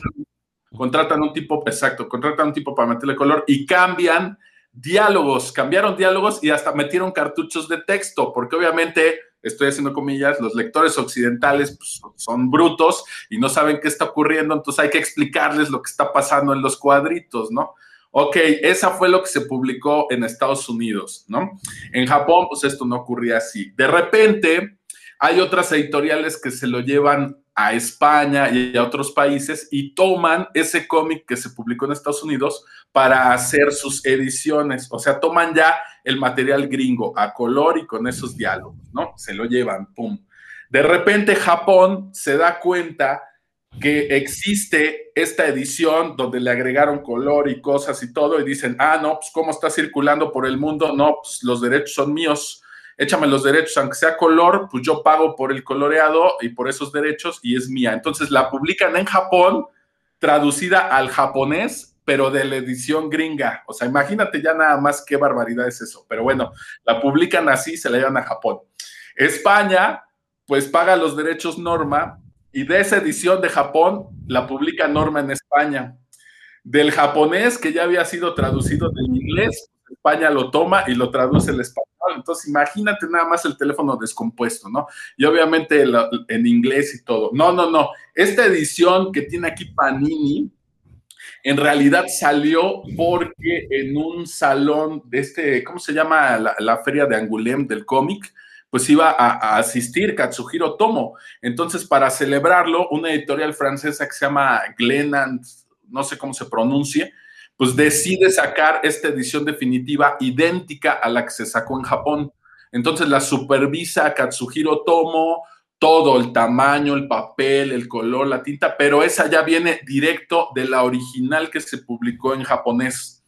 Contratan un tipo, exacto, contratan un tipo para meterle color y cambian diálogos, cambiaron diálogos y hasta metieron cartuchos de texto, porque obviamente, estoy haciendo comillas, los lectores occidentales pues, son brutos y no saben qué está ocurriendo, entonces hay que explicarles lo que está pasando en los cuadritos, ¿no? Ok, esa fue lo que se publicó en Estados Unidos, ¿no? En Japón, pues esto no ocurría así. De repente, hay otras editoriales que se lo llevan a España y a otros países y toman ese cómic que se publicó en Estados Unidos para hacer sus ediciones. O sea, toman ya el material gringo a color y con esos diálogos, ¿no? Se lo llevan, pum. De repente Japón se da cuenta que existe esta edición donde le agregaron color y cosas y todo y dicen, ah, no, pues cómo está circulando por el mundo, no, pues los derechos son míos, échame los derechos, aunque sea color, pues yo pago por el coloreado y por esos derechos y es mía. Entonces la publican en Japón, traducida al japonés, pero de la edición gringa. O sea, imagínate ya nada más qué barbaridad es eso. Pero bueno, la publican así, se la llevan a Japón. España, pues paga los derechos Norma y de esa edición de Japón la publica Norma en España. del japonés que ya había sido traducido del inglés, España lo toma y lo traduce al español. Entonces, imagínate nada más el teléfono descompuesto, ¿no? Y obviamente en inglés y todo. No, no, no. Esta edición que tiene aquí Panini, en realidad salió porque en un salón de este, ¿cómo se llama? La, feria de Angoulême del cómic, pues iba a, a, asistir Katsuhiro Tomo. Entonces, para celebrarlo, una editorial francesa que se llama Glenand, no sé cómo se pronuncie, pues decide sacar esta edición definitiva idéntica a la que se sacó en Japón. Entonces la supervisa Katsuhiro Tomo, todo el tamaño, el papel, el color, la tinta, pero esa ya viene directo de la original que se publicó en japonés.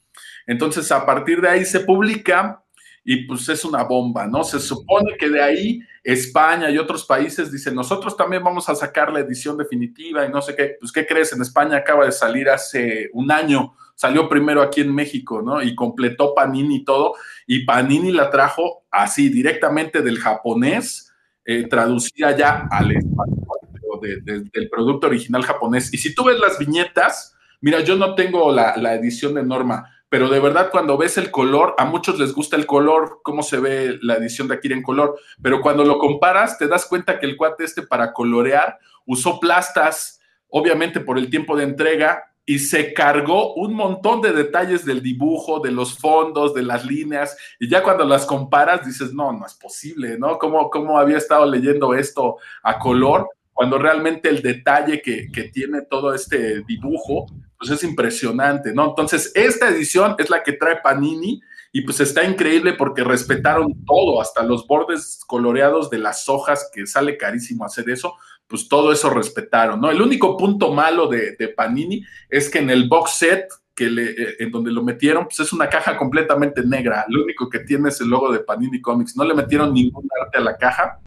Entonces a partir de ahí se publica y pues es una bomba, ¿no? Se supone que de ahí España y otros países dicen, nosotros también vamos a sacar la edición definitiva y no sé qué, pues ¿qué crees? En España acaba de salir hace un año salió primero aquí en México, ¿no? Y completó Panini todo, y Panini la trajo así directamente del japonés, eh, traducida ya al español, del producto original japonés. Y si tú ves las viñetas, mira, yo no tengo la, la edición de norma, pero de verdad cuando ves el color, a muchos les gusta el color, cómo se ve la edición de Akira en color, pero cuando lo comparas te das cuenta que el cuate este para colorear usó plastas, obviamente por el tiempo de entrega, y se cargó un montón de detalles del dibujo, de los fondos, de las líneas, y ya cuando las comparas dices, no, no es posible, ¿no? ¿Cómo, cómo había estado leyendo esto a color? Cuando realmente el detalle que, que tiene todo este dibujo, pues es impresionante, ¿no? Entonces, esta edición es la que trae Panini y pues está increíble porque respetaron todo, hasta los bordes coloreados de las hojas, que sale carísimo hacer eso, pues todo eso respetaron, ¿no? El único punto malo de, Panini es que en el box set que eh, en donde lo metieron, pues es una caja completamente negra. Lo único que tiene es el logo de Panini Comics. No le metieron ningún arte a la caja,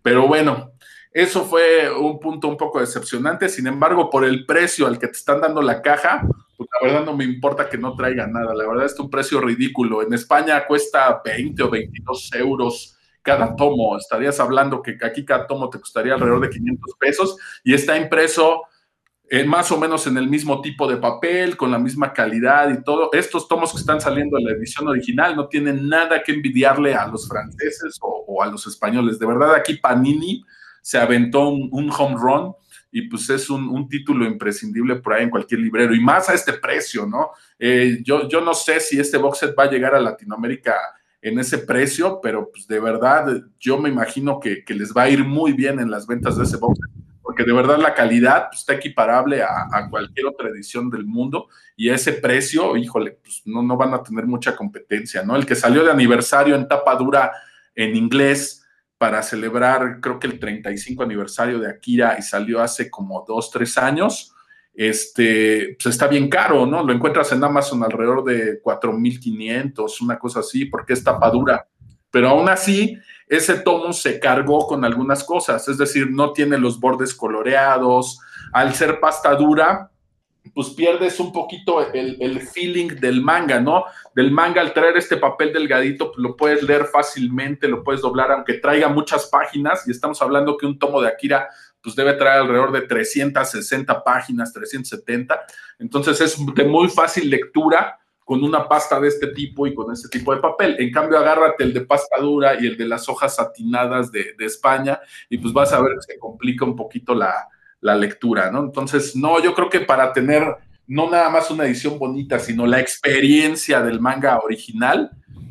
pero bueno, eso fue un punto un poco decepcionante. Sin embargo, por el precio al que te están dando la caja, pues la verdad no me importa que no traiga nada. La verdad es un precio ridículo. En España cuesta 20 o 22 euros cada tomo. Estarías hablando que aquí cada tomo te costaría alrededor de 500 pesos y está impreso eh, más o menos en el mismo tipo de papel, con la misma calidad y todo. Estos tomos que están saliendo en la edición original no tienen nada que envidiarle a los franceses o, a los españoles. De verdad, aquí Panini se aventó un, home run y pues es un, título imprescindible por ahí en cualquier librero y más a este precio, ¿no? Eh, yo, yo no sé si este box set va a llegar a Latinoamérica en ese precio, pero pues de verdad yo me imagino que, les va a ir muy bien en las ventas de ese box, porque de verdad la calidad pues, está equiparable a, cualquier otra edición del mundo y a ese precio, híjole, pues no, no van a tener mucha competencia, ¿no? El que salió de aniversario en tapa dura en inglés para celebrar, creo que el 35 aniversario de Akira y salió hace como dos, tres años, este, pues está bien caro, ¿no? Lo encuentras en Amazon alrededor de 4.500, una cosa así, porque es tapadura. Pero aún así, ese tomo se cargó con algunas cosas, es decir, no tiene los bordes coloreados, al ser pasta dura, pues pierdes un poquito el, el, feeling del manga, ¿no? Del manga, al traer este papel delgadito, pues lo puedes leer fácilmente, lo puedes doblar, aunque traiga muchas páginas, y estamos hablando que un tomo de Akira pues debe traer alrededor de 360 páginas, 370. Entonces es de muy fácil lectura con una pasta de este tipo y con este tipo de papel. En cambio, agárrate el de pasta dura y el de las hojas satinadas de, España y pues vas a ver que se complica un poquito la, la lectura, ¿no? Entonces, no, yo creo que para tener no nada más una edición bonita, sino la experiencia del manga original,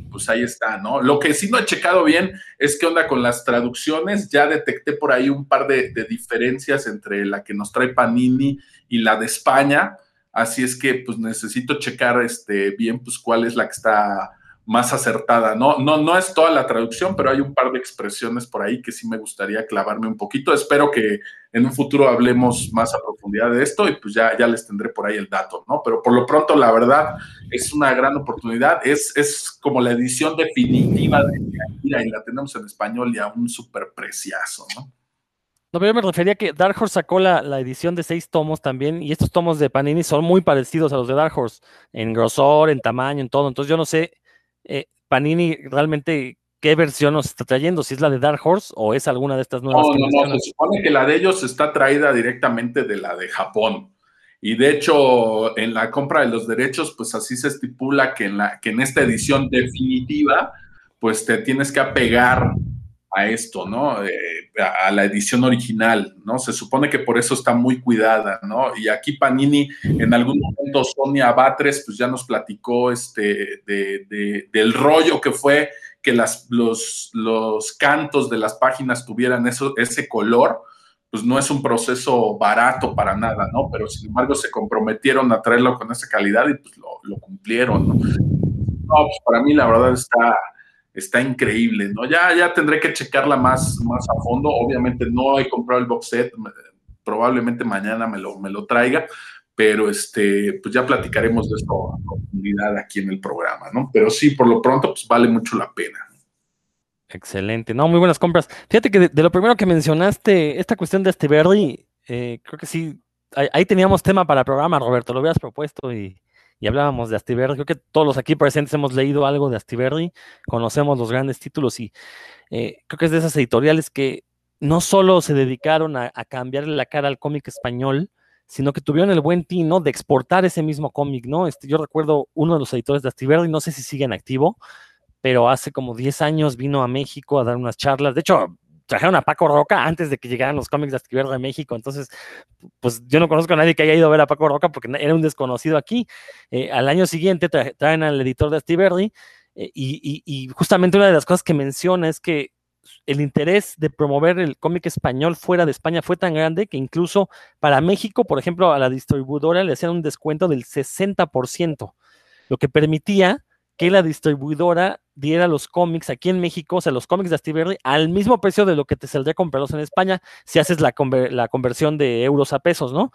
pues ahí está, ¿no? Lo que sí no he checado bien es qué onda con las traducciones. Ya detecté por ahí un par de, diferencias entre la que nos trae Panini y la de España. Así es que pues necesito checar este, bien pues cuál es la que está más acertada. No, no, no es toda la traducción, pero hay un par de expresiones por ahí que sí me gustaría clavarme un poquito. Espero que en un futuro hablemos más a profundidad de esto y pues ya, ya les tendré por ahí el dato, ¿no? Pero por lo pronto, la verdad, es una gran oportunidad. Es, es como la edición definitiva de Akira y la tenemos en español y a un súper preciazo, ¿no? No, pero yo me refería que Dark Horse sacó la, la, edición de seis tomos también, y estos tomos de Panini son muy parecidos a los de Dark Horse, en grosor, en tamaño, en todo. Entonces yo no sé eh, Panini realmente qué versión nos está trayendo, si es la de Dark Horse o es alguna de estas nuevas. No, no, no, se supone que la de ellos está traída directamente de la de Japón. Y de hecho, en la compra de los derechos, pues así se estipula que en, la, que en esta edición definitiva, pues te tienes que apegar a esto, ¿no? Eh, a la edición original, ¿no? Se supone que por eso está muy cuidada, ¿no? Y aquí Panini, en algún momento Sonia Batres, pues ya nos platicó este, del rollo que fue que las, los, los cantos de las páginas tuvieran eso, ese color, pues no es un proceso barato para nada, ¿no? Pero sin embargo se comprometieron a traerlo con esa calidad y pues lo, lo cumplieron, ¿no? No, pues para mí la verdad está está increíble, ¿no? Ya, ya tendré que checarla más, más a fondo. Obviamente no he comprado el box set, probablemente mañana me lo, me lo traiga, pero este, pues ya platicaremos de esto a profundidad aquí en el programa, ¿no? Pero sí, por lo pronto, pues vale mucho la pena. Excelente, no, muy buenas compras. Fíjate que de, lo primero que mencionaste, esta cuestión de este eh, creo que sí, ahí, ahí, teníamos tema para el programa, Roberto, lo habías propuesto y, y hablábamos de Astiberri. Creo que todos los aquí presentes hemos leído algo de Astiberri, conocemos los grandes títulos y eh, creo que es de esas editoriales que no solo se dedicaron a, cambiarle la cara al cómic español, sino que tuvieron el buen tino de exportar ese mismo cómic, ¿no? Este, yo recuerdo uno de los editores de Astiberri, no sé si sigue en activo, pero hace como 10 años vino a México a dar unas charlas. De hecho, trajeron a Paco Roca antes de que llegaran los cómics de Astiberri de México. Entonces, pues yo no conozco a nadie que haya ido a ver a Paco Roca porque era un desconocido aquí. Eh, al año siguiente traen al editor de Astiberri eh, y, y, justamente una de las cosas que menciona es que el interés de promover el cómic español fuera de España fue tan grande que incluso para México, por ejemplo, a la distribuidora le hacían un descuento del 60%, lo que permitía que la distribuidora diera los cómics aquí en México, o sea, los cómics de Steve al mismo precio de lo que te saldría comprarlos en España si haces la, la conversión de euros a pesos, ¿no?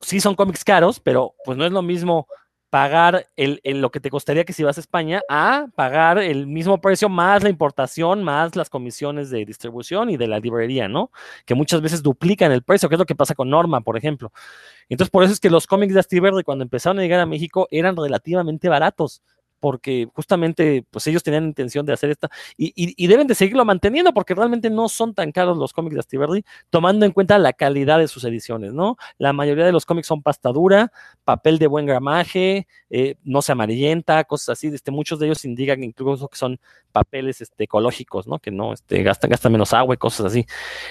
Sí son cómics caros, pero pues no es lo mismo pagar el, lo que te costaría que si vas a España a pagar el mismo precio más la importación, más las comisiones de distribución y de la librería, ¿no? Que muchas veces duplican el precio, que es lo que pasa con Norma, por ejemplo. Entonces, por eso es que los cómics de Steve cuando empezaron a llegar a México eran relativamente baratos porque justamente pues ellos tenían intención de hacer esta y, deben de seguirlo manteniendo porque realmente no son tan caros los cómics de Astiberri tomando en cuenta la calidad de sus ediciones, ¿no? La mayoría de los cómics son pasta dura, papel de buen gramaje, eh, no se amarillenta, cosas así, este, muchos de ellos indican incluso que son papeles este, ecológicos, ¿no? Que no este, gastan, menos agua y cosas así.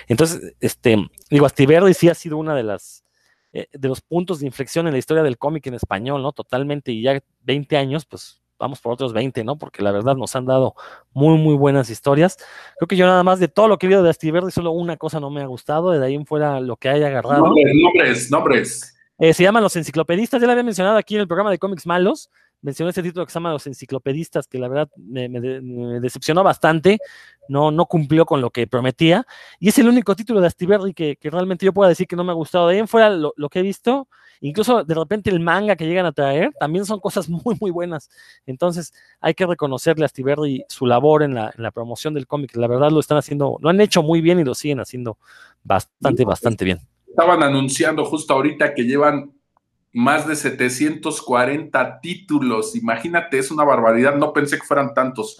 Entonces, este, digo, Astiberri sí ha sido una de las eh, los puntos de inflexión en la historia del cómic en español, ¿no? Totalmente, y ya 20 años, pues vamos por otros 20, ¿no? Porque la verdad nos han dado muy, muy buenas historias. Creo que yo nada más de todo lo que he visto de Astiberri, solo una cosa no me ha gustado, de ahí en fuera lo que haya agarrado. Nombres, nombres. Eh, se llaman Los Enciclopedistas, ya lo había mencionado aquí en el programa de cómics malos, mencioné este título que se llama Los Enciclopedistas, que la verdad me, decepcionó bastante, no, no cumplió con lo que prometía, y es el único título de Astiberri que, que realmente yo puedo decir que no me ha gustado. De ahí en fuera lo, lo que he visto, Incluso de repente el manga que llegan a traer también son cosas muy, muy buenas. Entonces hay que reconocerle a Stiberri su labor en la, en la promoción del cómic. La verdad lo están haciendo, lo han hecho muy bien y lo siguen haciendo bastante, bastante bien. Estaban anunciando justo ahorita que llevan más de 740 títulos. Imagínate, es una barbaridad. No pensé que fueran tantos.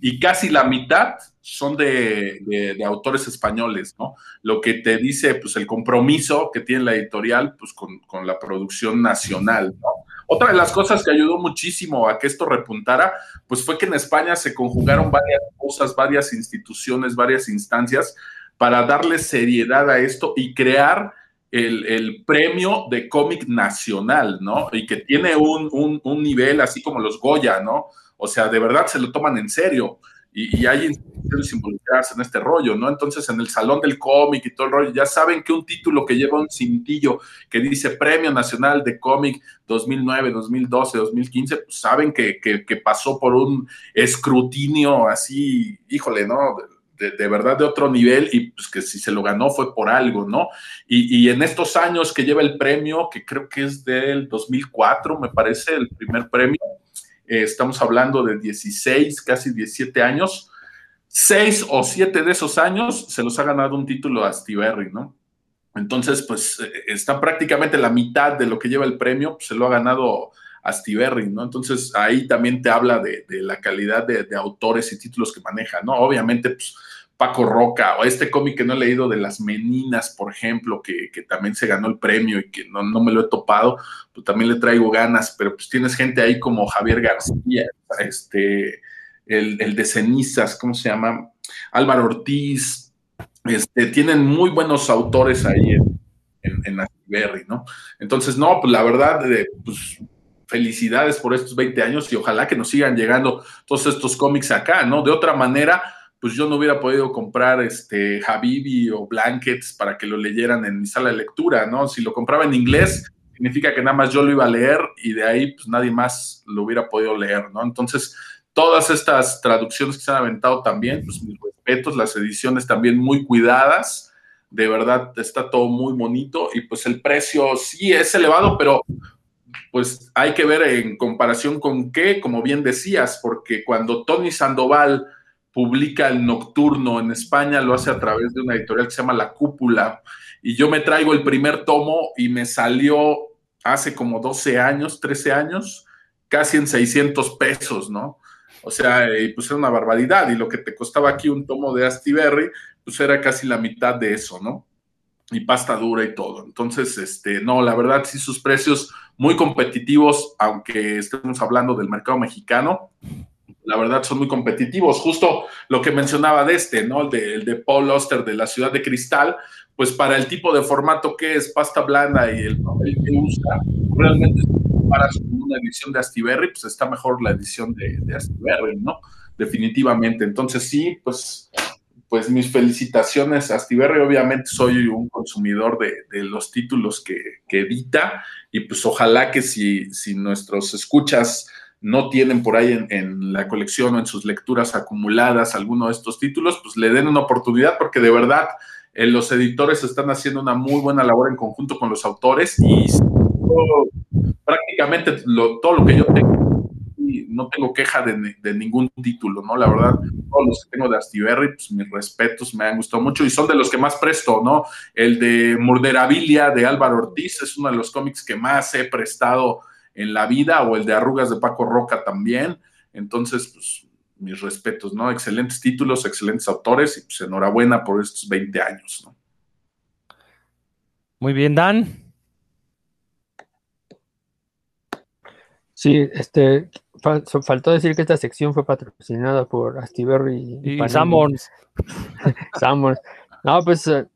Y casi la mitad son de, autores españoles, ¿no? Lo que te dice, pues, el compromiso que tiene la editorial, pues, con, con, la producción nacional, ¿no? Otra de las cosas que ayudó muchísimo a que esto repuntara, pues, fue que en España se conjugaron varias cosas, varias instituciones, varias instancias para darle seriedad a esto y crear el, premio de cómic nacional, ¿no? Y que tiene un, nivel así como los Goya, ¿no? O sea, de verdad se lo toman en serio. Y, hay instituciones involucradas en este rollo, ¿no? Entonces, en el Salón del Cómic y todo el rollo, ya saben que un título que lleva un cintillo que dice Premio Nacional de Cómic 2009, 2012, 2015, pues saben que, que, que pasó por un escrutinio así, híjole, ¿no? De, verdad de otro nivel y pues que si se lo ganó fue por algo, ¿no? Y, en estos años que lleva el premio, que creo que es del 2004, me parece, el primer premio, eh, estamos hablando de 16, casi 17 años, seis o siete de esos años se los ha ganado un título a Steve ¿no? Entonces, pues eh, está prácticamente la mitad de lo que lleva el premio, pues, se lo ha ganado a Steve ¿no? Entonces ahí también te habla de, la calidad de, autores y títulos que maneja, ¿no? Obviamente, pues Paco Roca, o este cómic que no he leído de las Meninas, por ejemplo, que, también se ganó el premio y que no, me lo he topado, pues también le traigo ganas, pero pues tienes gente ahí como Javier García, este, el, de cenizas, ¿cómo se llama? Álvaro Ortiz, este, tienen muy buenos autores ahí en, en, en ¿no? Entonces, no, pues la verdad, pues felicidades por estos 20 años y ojalá que nos sigan llegando todos estos cómics acá, ¿no? De otra manera, pues yo no hubiera podido comprar este Habibi o Blankets para que lo leyeran en mi sala de lectura, ¿no? Si lo compraba en inglés, significa que nada más yo lo iba a leer y de ahí pues nadie más lo hubiera podido leer, ¿no? Entonces, todas estas traducciones que se han aventado también, pues mis respetos, las ediciones también muy cuidadas, de verdad está todo muy bonito y pues el precio sí es elevado, pero pues hay que ver en comparación con qué, como bien decías, porque cuando Tony Sandoval publica el Nocturno en España, lo hace a través de una editorial que se llama La Cúpula, y yo me traigo el primer tomo y me salió hace como 12 años, 13 años, casi en 600 pesos, ¿no? O sea, pues era una barbaridad, y lo que te costaba aquí un tomo de Astiberri, pues era casi la mitad de eso, ¿no? Y pasta dura y todo. Entonces, este, no, la verdad, sí, sus precios muy competitivos, aunque estemos hablando del mercado mexicano, la verdad son muy competitivos. Justo lo que mencionaba de este, ¿no? El de, el de Paul Oster de la Ciudad de Cristal, pues para el tipo de formato que es pasta blanda y el papel que usa, realmente para una edición de Astiberri, pues está mejor la edición de, de Astiberri, ¿no? Definitivamente. Entonces sí, pues pues mis felicitaciones a Astiberri. Obviamente soy un consumidor de, los títulos que, edita y pues ojalá que si, si nuestros escuchas no tienen por ahí en, la colección o en sus lecturas acumuladas alguno de estos títulos, pues le den una oportunidad porque de verdad eh, los editores están haciendo una muy buena labor en conjunto con los autores y prácticamente todo lo que yo tengo no tengo queja de, ningún título, ¿no? La verdad, todos los que tengo de Astiberri, pues mis respetos, me han gustado mucho y son de los que más presto, ¿no? El de Murderabilia de Álvaro Ortiz es uno de los cómics que más he prestado en la vida, o el de Arrugas de Paco Roca también. Entonces, pues mis respetos, ¿no? Excelentes títulos, excelentes autores y pues enhorabuena por estos 20 años, ¿no? Muy bien, Dan. Sí, este, faltó decir que esta sección fue patrocinada por Astiberri y, y Sanborns. No, pues eh,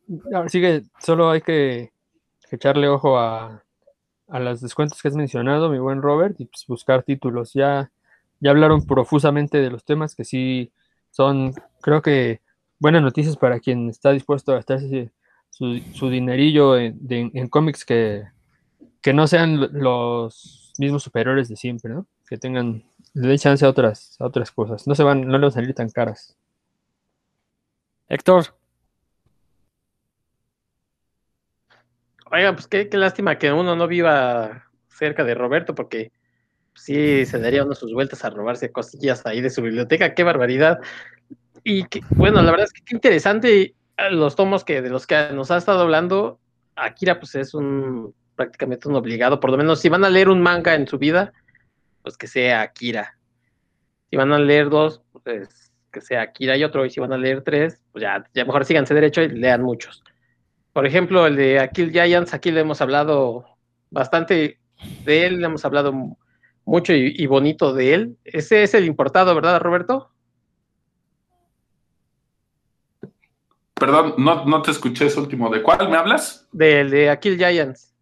sí que solo hay que, echarle ojo a, a, los descuentos que has mencionado, mi buen Robert, y pues buscar títulos. Ya, ya hablaron profusamente de los temas que sí son, creo que, buenas noticias para quien está dispuesto a gastarse su, su dinerillo en, en cómics que, que no sean los mismos superiores de siempre, ¿no? que tengan, le den chance a otras, a otras cosas. No se van, no le van a salir tan caras. Héctor. Oiga, pues qué, lástima que uno no viva cerca de Roberto, porque sí se daría uno sus vueltas a robarse cosillas ahí de su biblioteca, qué barbaridad. Y que, bueno, la verdad es que qué interesante los tomos que de los que nos ha estado hablando. Akira, pues es un prácticamente un obligado, por lo menos si van a leer un manga en su vida, pues que sea Akira. Si van a leer dos, pues que sea Akira y otro, y si van a leer tres, pues ya, ya mejor síganse derecho y lean muchos. Por ejemplo, el de Akil Giants, aquí le hemos hablado bastante de él, le hemos hablado mucho y, bonito de él. Ese es el importado, ¿verdad, Roberto? Perdón, no, no te escuché ese último. ¿De cuál me hablas? Del de Akil Giants.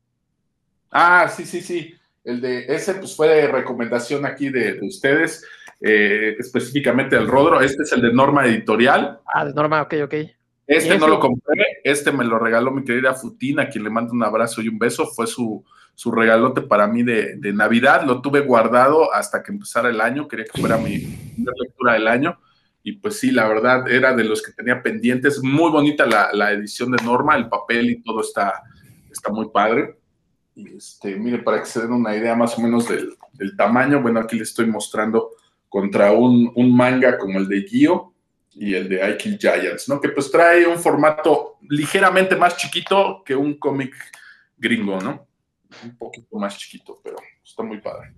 Ah, sí, sí, sí. El de ese pues fue de recomendación aquí de, ustedes, eh, específicamente el Rodro. Este es el de Norma Editorial. Ah, de Norma, ok, ok. Este no lo compré, este me lo regaló mi querida Futina, quien le mando un abrazo y un beso. Fue su, su regalote para mí de, Navidad. Lo tuve guardado hasta que empezara el año. Quería que fuera mi primera lectura del año. Y pues sí, la verdad era de los que tenía pendientes. Muy bonita la, la edición de Norma, el papel y todo está, está muy padre. Y este, mire, para que se den una idea más o menos del, tamaño, bueno, aquí les estoy mostrando contra un, manga como el de Gio y el de I Giants, ¿no? Que pues trae un formato ligeramente más chiquito que un cómic gringo, ¿no? Un poquito más chiquito, pero está muy padre.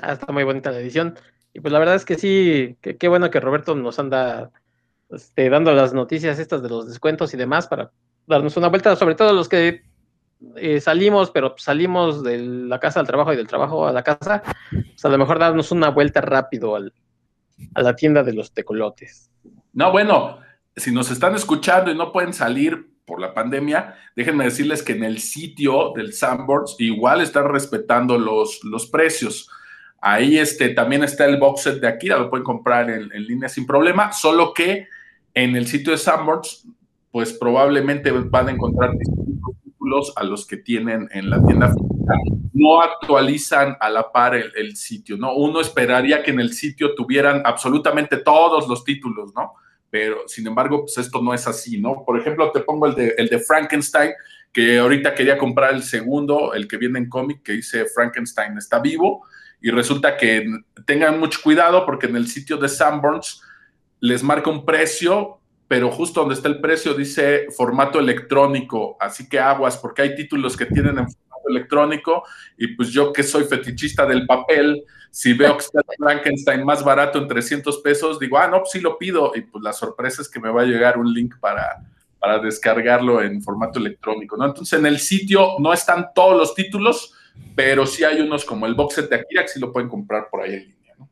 Ah, está muy bonita la edición. Y pues la verdad es que sí, qué bueno que Roberto nos anda este, dando las noticias estas de los descuentos y demás para darnos una vuelta, sobre todo los que eh, salimos, pero salimos de la casa al trabajo y del trabajo a la casa, pues a lo mejor darnos una vuelta rápido al, a la tienda de los tecolotes. No, bueno, si nos están escuchando y no pueden salir por la pandemia, déjenme decirles que en el sitio del Sanborns igual están respetando los, los precios. Ahí este, también está el box set de Akira, lo pueden comprar en, en línea sin problema, solo que en el sitio de Sanborns, pues probablemente van a encontrar distintos a los que tienen en la tienda física. No actualizan a la par el, el, sitio, ¿no? Uno esperaría que en el sitio tuvieran absolutamente todos los títulos, ¿no? Pero, sin embargo, pues esto no es así, ¿no? Por ejemplo, te pongo el de, el de Frankenstein, que ahorita quería comprar el segundo, el que viene en cómic, que dice Frankenstein está vivo, y resulta que tengan mucho cuidado porque en el sitio de Sanborns les marca un precio, pero justo donde está el precio dice formato electrónico, así que aguas, porque hay títulos que tienen en formato electrónico, y pues yo que soy fetichista del papel, si veo que está Frankenstein más barato en 300 pesos, digo, ah, no, pues sí lo pido, y pues la sorpresa es que me va a llegar un link para, para descargarlo en formato electrónico. Entonces en el sitio no están todos los títulos, pero sí hay unos como el box set de Akira que sí lo pueden comprar por ahí en línea, ¿no?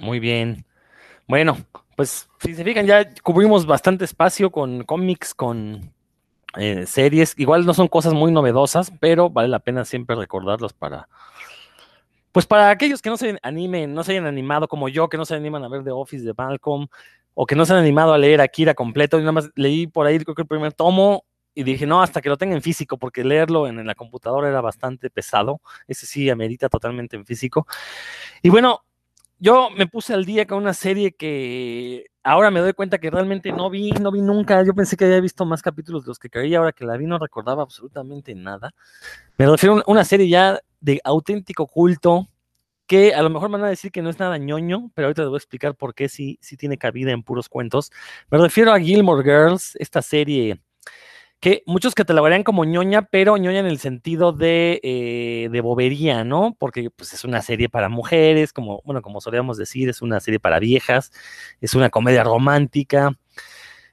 Muy bien. Bueno, pues si se fijan, ya cubrimos bastante espacio con cómics, con eh, series. Igual no son cosas muy novedosas, pero vale la pena siempre recordarlas para. Pues para aquellos que no se animen, no se hayan animado como yo, que no se animan a ver The Office de Malcolm, o que no se han animado a leer Akira completo, y nada más leí por ahí, creo que el primer tomo, y dije, no, hasta que lo tenga en físico, porque leerlo en, en, la computadora era bastante pesado. Ese sí amerita totalmente en físico. Y bueno, yo me puse al día con una serie que ahora me doy cuenta que realmente no vi, no vi nunca. Yo pensé que había visto más capítulos de los que creía, ahora que la vi no recordaba absolutamente nada. Me refiero a una serie ya de auténtico culto, que a lo mejor van a decir que no es nada ñoño, pero ahorita les voy a explicar por qué sí, sí tiene cabida en puros cuentos. Me refiero a Gilmore Girls, esta serie que muchos catalogarían como ñoña, pero ñoña en el sentido de, eh, de bobería, ¿no? Porque pues, es una serie para mujeres, como, bueno, como solíamos decir, es una serie para viejas, es una comedia romántica.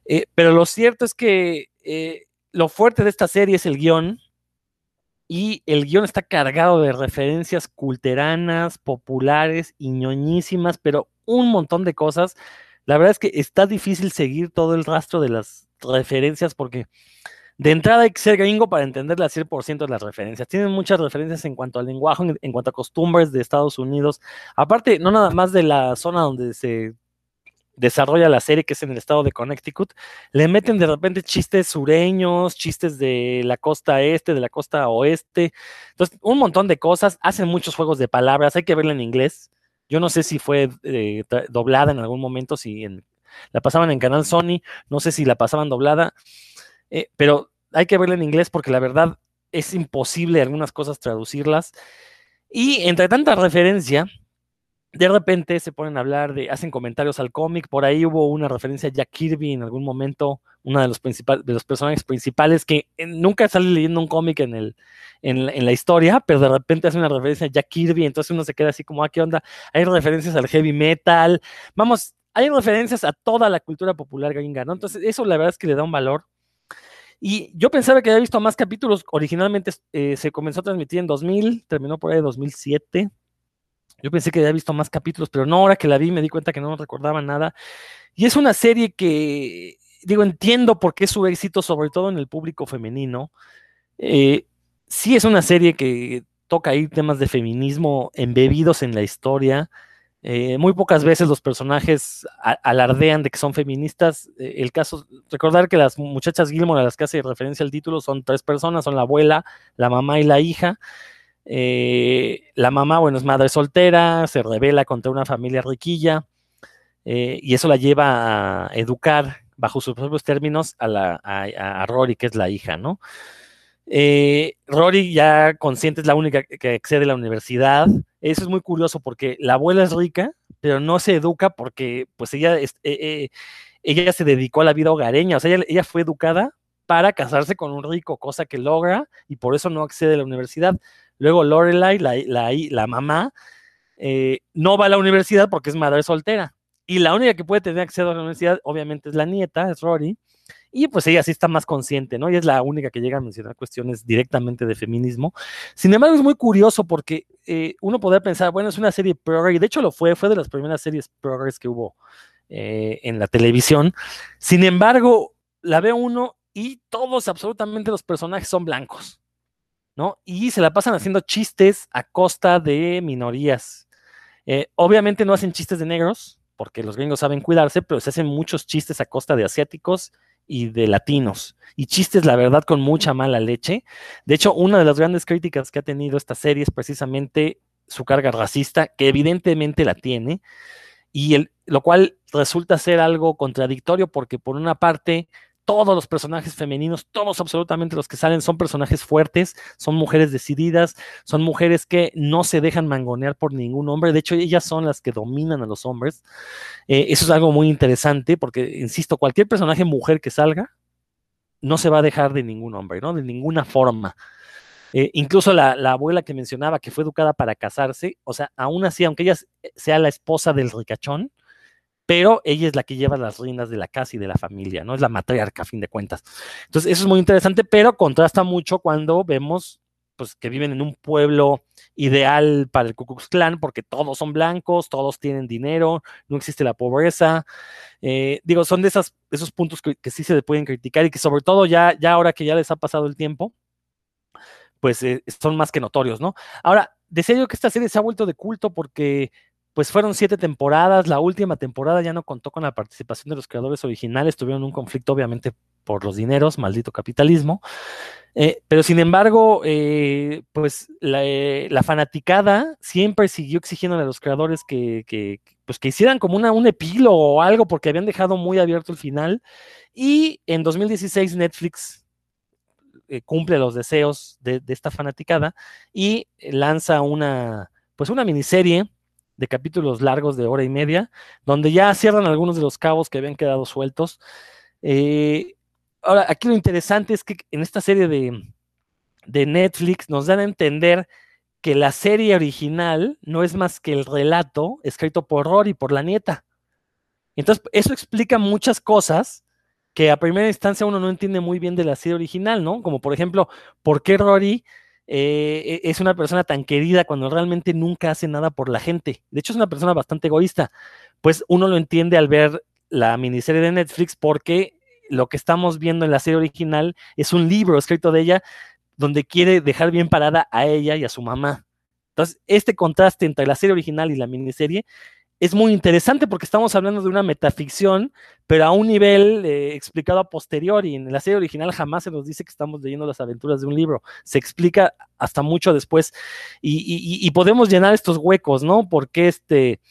Eh, pero lo cierto es que eh, lo fuerte de esta serie es el guion, y el guion está cargado de referencias culteranas, populares y ñoñísimas, pero un montón de cosas. La verdad es que está difícil seguir todo el rastro de las referencias porque de entrada hay que ser gringo para entender al 100% de las referencias. Tienen muchas referencias en cuanto al lenguaje, en, en, cuanto a costumbres de Estados Unidos. Aparte, no nada más de la zona donde se desarrolla la serie, que es en el estado de Connecticut, le meten de repente chistes sureños, chistes de la costa este, de la costa oeste. Entonces, un montón de cosas. Hacen muchos juegos de palabras. Hay que verla en inglés. Yo no sé si fue eh, doblada en algún momento, si en, la pasaban en Canal Sony, no sé si la pasaban doblada, eh, pero hay que verla en inglés porque la verdad es imposible algunas cosas traducirlas. Y entre tanta referencia, de repente se ponen a hablar de, hacen comentarios al cómic, por ahí hubo una referencia a Jack Kirby en algún momento, uno de los, de los personajes principales que eh, nunca sale leyendo un cómic en, el, en, en, la historia, pero de repente hace una referencia a Jack Kirby, entonces uno se queda así como, ah, ¿qué onda? Hay referencias al heavy metal, vamos, hay referencias a toda la cultura popular gringa, ¿no? Entonces eso la verdad es que le da un valor. Y yo pensaba que había visto más capítulos, originalmente eh, se comenzó a transmitir en 2000, terminó por ahí en 2007, yo pensé que había visto más capítulos, pero no, ahora que la vi me di cuenta que no recordaba nada. Y es una serie que, digo, entiendo por qué es su éxito, sobre todo en el público femenino. Eh, sí es una serie que toca ahí temas de feminismo embebidos en la historia. Eh, muy pocas veces los personajes alardean de que son feministas. Eh, el caso, recordar que las muchachas Gilmore a las que hace referencia el título son tres personas, son la abuela, la mamá y la hija. Eh, la mamá, bueno, es madre soltera, se revela contra una familia riquilla y eso la lleva a educar bajo sus propios términos a, la, a Rory, que es la hija, ¿no? Eh, Rory ya consciente es la única que accede a la universidad. Eso es muy curioso porque la abuela es rica, pero no se educa porque pues ella, eh, eh, ella se dedicó a la vida hogareña, o sea, ella, ella fue educada para casarse con un rico, cosa que logra y por eso no accede a la universidad. Luego Lorelai, la, la, la mamá, eh, no va a la universidad porque es madre soltera. y la única que puede tener acceso a la universidad, obviamente, es la nieta, es Rory, y pues ella sí está más consciente, ¿no? Y es la única que llega a mencionar cuestiones directamente de feminismo. Sin embargo, es muy curioso porque eh, uno podría pensar, bueno, es una serie progress, y de hecho lo fue, fue de las primeras series progress que hubo eh, en la televisión. Sin embargo, la ve uno y todos, absolutamente los personajes son blancos, ¿no? Y se la pasan haciendo chistes a costa de minorías. Eh, obviamente no hacen chistes de negros, porque los gringos saben cuidarse, pero se hacen muchos chistes a costa de asiáticos y de latinos. Y chistes, la verdad, con mucha mala leche. De hecho, una de las grandes críticas que ha tenido esta serie es precisamente su carga racista, que evidentemente la tiene, y el, lo cual resulta ser algo contradictorio porque por una parte todos los personajes femeninos, todos absolutamente los que salen son personajes fuertes, son mujeres decididas, son mujeres que no se dejan mangonear por ningún hombre, de hecho ellas son las que dominan a los hombres. Eh, eso es algo muy interesante porque, insisto, cualquier personaje mujer que salga no se va a dejar de ningún hombre, ¿no? De ninguna forma. Eh, incluso la, la, abuela que mencionaba que fue educada para casarse, o sea, aún así, aunque ella sea la esposa del ricachón, pero ella es la que lleva las riendas de la casa y de la familia, ¿no? Es la matriarca, a fin de cuentas. Entonces, eso es muy interesante, pero contrasta mucho cuando vemos pues que viven en un pueblo ideal para el Ku Klux Klan, porque todos son blancos, todos tienen dinero, no existe la pobreza. Eh, digo, son de esas, esos puntos que, sí se pueden criticar y que sobre todo ya, ya ahora que ya les ha pasado el tiempo, pues eh, son más que notorios, ¿no? Ahora, yo que esta serie se ha vuelto de culto porque pues fueron siete temporadas, la última temporada ya no contó con la participación de los creadores originales, tuvieron un conflicto obviamente por los dineros, maldito capitalismo, eh, pero sin embargo, eh, pues la, eh, la, fanaticada siempre siguió exigiendo a los creadores que, que, pues que hicieran como una, un epílogo o algo porque habían dejado muy abierto el final. Y en 2016 Netflix cumple los deseos de, de esta fanaticada y lanza una, pues una miniserie de capítulos largos de hora y media, donde ya cierran algunos de los cabos que habían quedado sueltos. Eh, ahora, aquí lo interesante es que en esta serie de, de Netflix nos dan a entender que la serie original no es más que el relato escrito por Rory, por la nieta. Entonces, eso explica muchas cosas que a primera instancia uno no entiende muy bien de la serie original, ¿no? Como por ejemplo, ¿por qué Rory eh, e, es una persona tan querida cuando realmente nunca hace nada por la gente. De hecho, es una persona bastante egoísta. Pues uno lo entiende al ver la miniserie de Netflix porque lo que estamos viendo en la serie original es un libro escrito de ella donde quiere dejar bien parada a ella y a su mamá. Entonces, este contraste entre la serie original y la miniserie es muy interesante porque estamos hablando de una metaficción, pero a un nivel eh, explicado a posteriori. En la serie original jamás se nos dice que estamos leyendo las aventuras de un libro, se explica hasta mucho después y, podemos llenar estos huecos, ¿no? Porque este,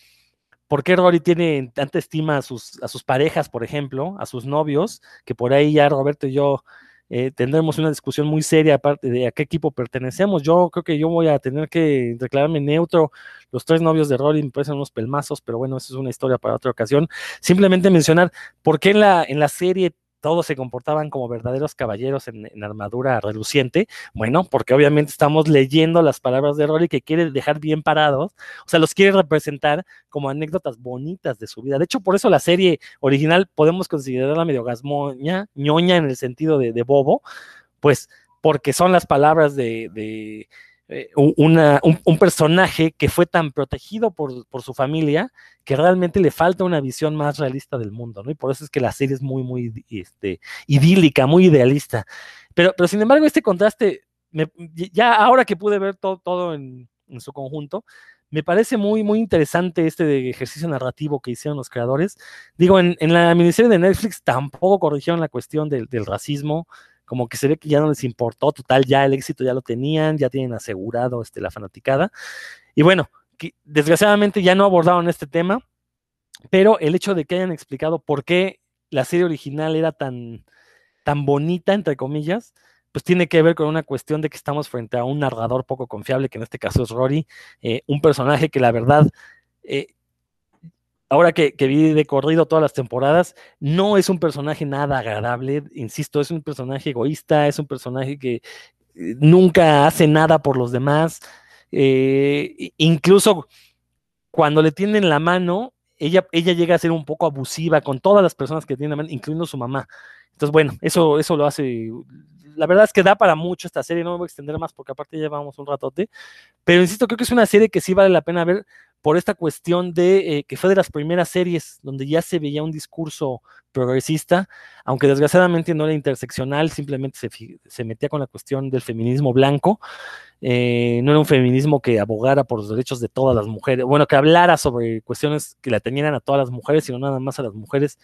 ¿Por qué Rory tiene tanta estima a sus, a sus parejas, por ejemplo, a sus novios? Que por ahí ya Roberto y yo eh, tendremos una discusión muy seria aparte de a qué equipo pertenecemos. Yo creo que yo voy a tener que declararme neutro. Los tres novios de Rory me parecen unos pelmazos, pero bueno, eso es una historia para otra ocasión. Simplemente mencionar por qué en la, en la serie todos se comportaban como verdaderos caballeros en, armadura reluciente. Bueno, porque obviamente estamos leyendo las palabras de Rory que quiere dejar bien parados, o sea, los quiere representar como anécdotas bonitas de su vida. De hecho, por eso la serie original podemos considerarla medio gasmoña, ñoña en el sentido de, de bobo, pues porque son las palabras de, de eh, un, un, personaje que fue tan protegido por, por, su familia que realmente le falta una visión más realista del mundo. Y por eso es que la serie es muy, muy este, idílica, muy idealista. Pero, pero sin embargo, este contraste, ya ahora que pude ver todo, todo en, en, su conjunto, me parece muy, muy interesante este ejercicio narrativo que hicieron los creadores. Digo, en, la miniserie de Netflix tampoco corrigieron la cuestión del racismo, como que se ve que ya no les importó, total, ya el éxito ya lo tenían, ya tienen asegurado este, la fanaticada. Y bueno, desgraciadamente ya no abordaron este tema, pero el hecho de que hayan explicado por qué la serie original era tan, tan bonita, entre comillas, pues tiene que ver con una cuestión de que estamos frente a un narrador poco confiable, que en este caso es Rory, eh, un personaje que la verdad eh, ahora que, que, vi de corrido todas las temporadas, no es un personaje nada agradable, insisto, es un personaje egoísta, es un personaje que eh, nunca hace nada por los demás, eh, incluso cuando le tienden la mano, ella, ella llega a ser un poco abusiva con todas las personas que tiene, incluyendo su mamá. Entonces, bueno, eso, eso lo hace. La verdad es que da para mucho esta serie, no me voy a extender más porque aparte ya llevamos un ratote. Pero insisto, creo que es una serie que sí vale la pena ver por esta cuestión de eh, que fue de las primeras series donde ya se veía un discurso progresista, aunque desgraciadamente no era interseccional, simplemente se, se metía con la cuestión del feminismo blanco, eh, no era un feminismo que abogara por los derechos de todas las mujeres, bueno, que hablara sobre cuestiones que la tenían a todas las mujeres, sino nada más a las mujeres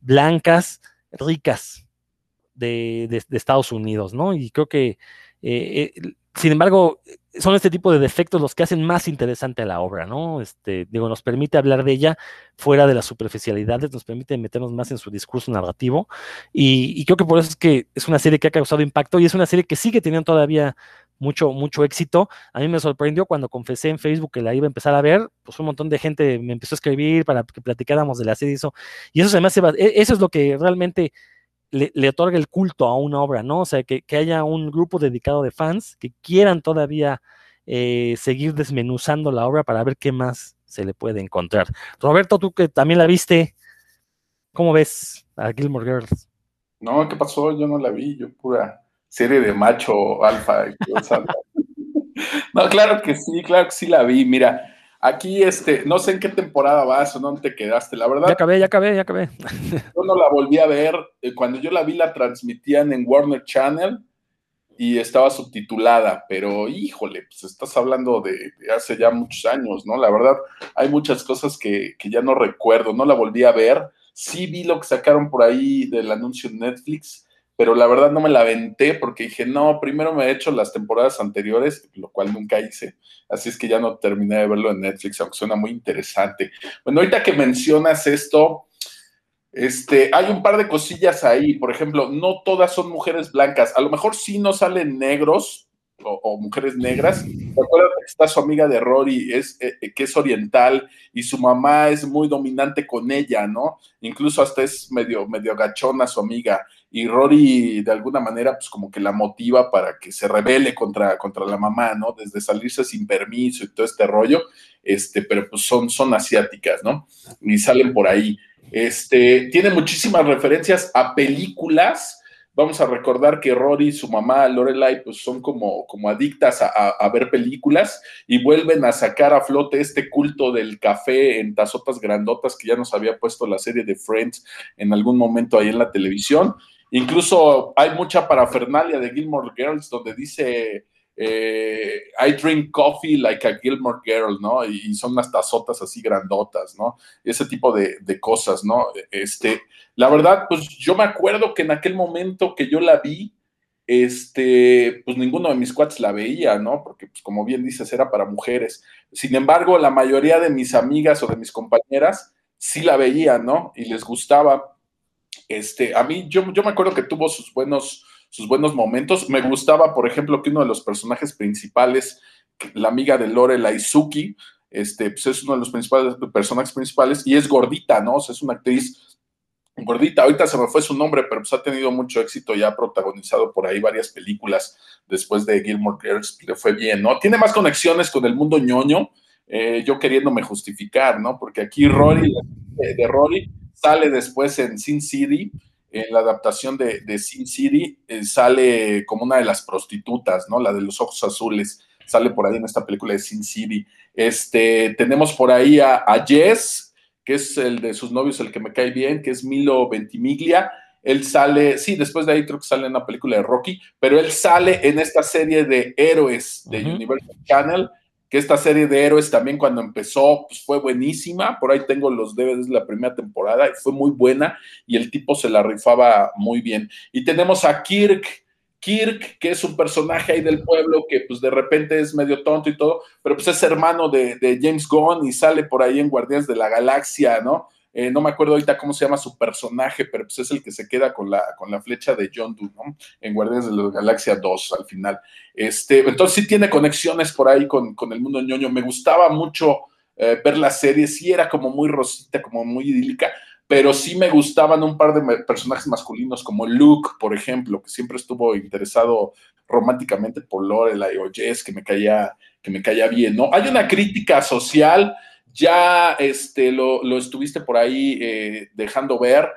blancas, ricas de, de, Estados Unidos, ¿no? Y creo que, eh, sin embargo, son este tipo de defectos los que hacen más interesante a la obra, ¿no? Este, digo, nos permite hablar de ella fuera de las superficialidades, nos permite meternos más en su discurso narrativo, y, creo que por eso es que es una serie que ha causado impacto y es una serie que sigue teniendo todavía mucho, mucho éxito. A mí me sorprendió cuando confesé en Facebook que la iba a empezar a ver, pues un montón de gente me empezó a escribir para que platicáramos de la serie y eso, y eso se e, eso es lo que realmente le, otorga el culto a una obra, ¿no? O sea, que, haya un grupo dedicado de fans que quieran todavía eh, seguir desmenuzando la obra para ver qué más se le puede encontrar. Roberto, tú que también la viste, ¿cómo ves a Gilmore Girls? No, ¿qué pasó? Yo no la vi, yo pura serie de macho alfa. no, claro que sí, claro que sí la vi. Mira, Aquí, este, no sé en qué temporada vas o dónde te quedaste, la verdad. Ya acabé, ya acabé, ya acabé. Yo no la volví a ver. Eh, cuando yo la vi, la transmitían en Warner Channel y estaba subtitulada, pero híjole, pues estás hablando de, hace ya muchos años, ¿no? La verdad, hay muchas cosas que, que, ya no recuerdo, no la volví a ver. Sí vi lo que sacaron por ahí del anuncio en Netflix, pero la verdad no me la aventé porque dije, no, primero me he hecho las temporadas anteriores, lo cual nunca hice, así es que ya no terminé de verlo en Netflix, aunque suena muy interesante. Bueno, ahorita que mencionas esto, este, hay un par de cosillas ahí, por ejemplo, no todas son mujeres blancas, a lo mejor sí no salen negros, o, mujeres negras. Recuerda que está su amiga de Rory, es, eh, que es oriental, y su mamá es muy dominante con ella, ¿no? Incluso hasta es medio, medio gachona su amiga y Rory de alguna manera pues como que la motiva para que se rebele contra, contra la mamá, ¿no? Desde salirse sin permiso y todo este rollo, este, pero pues son, son asiáticas, ¿no? Y salen por ahí. Este, tiene muchísimas referencias a películas. Vamos a recordar que Rory y su mamá Lorelai pues son como, como adictas a, a, ver películas y vuelven a sacar a flote este culto del café en tazotas grandotas que ya nos había puesto la serie de Friends en algún momento ahí en la televisión. Incluso hay mucha parafernalia de Gilmore Girls donde dice eh, I drink coffee like a Gilmore Girl, ¿no? Y son unas tazotas así grandotas, ¿no? Ese tipo de, cosas, ¿no? Este, la verdad, pues yo me acuerdo que en aquel momento que yo la vi, este, pues ninguno de mis cuates la veía, ¿no? Porque, pues como bien dices, era para mujeres. Sin embargo, la mayoría de mis amigas o de mis compañeras sí la veían, ¿no? Y les gustaba. Este, a mí, yo, yo me acuerdo que tuvo sus buenos, sus buenos momentos. Me gustaba, por ejemplo, que uno de los personajes principales, la amiga de Lore, la Izuki, este, pues es uno de los principales, personajes principales y es gordita, ¿no? O sea, es una actriz gordita. Ahorita se me fue su nombre, pero pues ha tenido mucho éxito y ha protagonizado por ahí varias películas después de Gilmore Girls, le fue bien, ¿no? Tiene más conexiones con el mundo ñoño, eh, yo queriéndome justificar, ¿no? Porque aquí Rory, de Rory, sale después en Sin City, en la adaptación de, Sin City, eh, sale como una de las prostitutas, ¿no? La de los ojos azules, sale por ahí en esta película de Sin City. Este, tenemos por ahí a, Jess, que es el de sus novios, el que me cae bien, que es Milo Ventimiglia. Él sale, sí, después de ahí creo que sale en una película de Rocky, pero él sale en esta serie de héroes de Universal Channel, que esta serie de héroes también cuando empezó pues fue buenísima, por ahí tengo los DVDs de la primera temporada y fue muy buena y el tipo se la rifaba muy bien. Y tenemos a Kirk, Kirk, que es un personaje ahí del pueblo que pues de repente es medio tonto y todo, pero pues es hermano de, de James Gunn y sale por ahí en Guardianes de la Galaxia, ¿no? Eh, no me acuerdo ahorita cómo se llama su personaje, pero pues es el que se queda con la, con la flecha de John Doe, ¿no? En Guardianes de la Galaxia 2 al final. Este, entonces sí tiene conexiones por ahí con, el mundo ñoño. Me gustaba mucho eh, ver la serie, sí era como muy rosita, como muy idílica, pero sí me gustaban un par de personajes masculinos como Luke, por ejemplo, que siempre estuvo interesado románticamente por Lorelai o Jess, que me caía, que me caía bien, ¿no? Hay una crítica social ya este, lo, estuviste por ahí eh, dejando ver.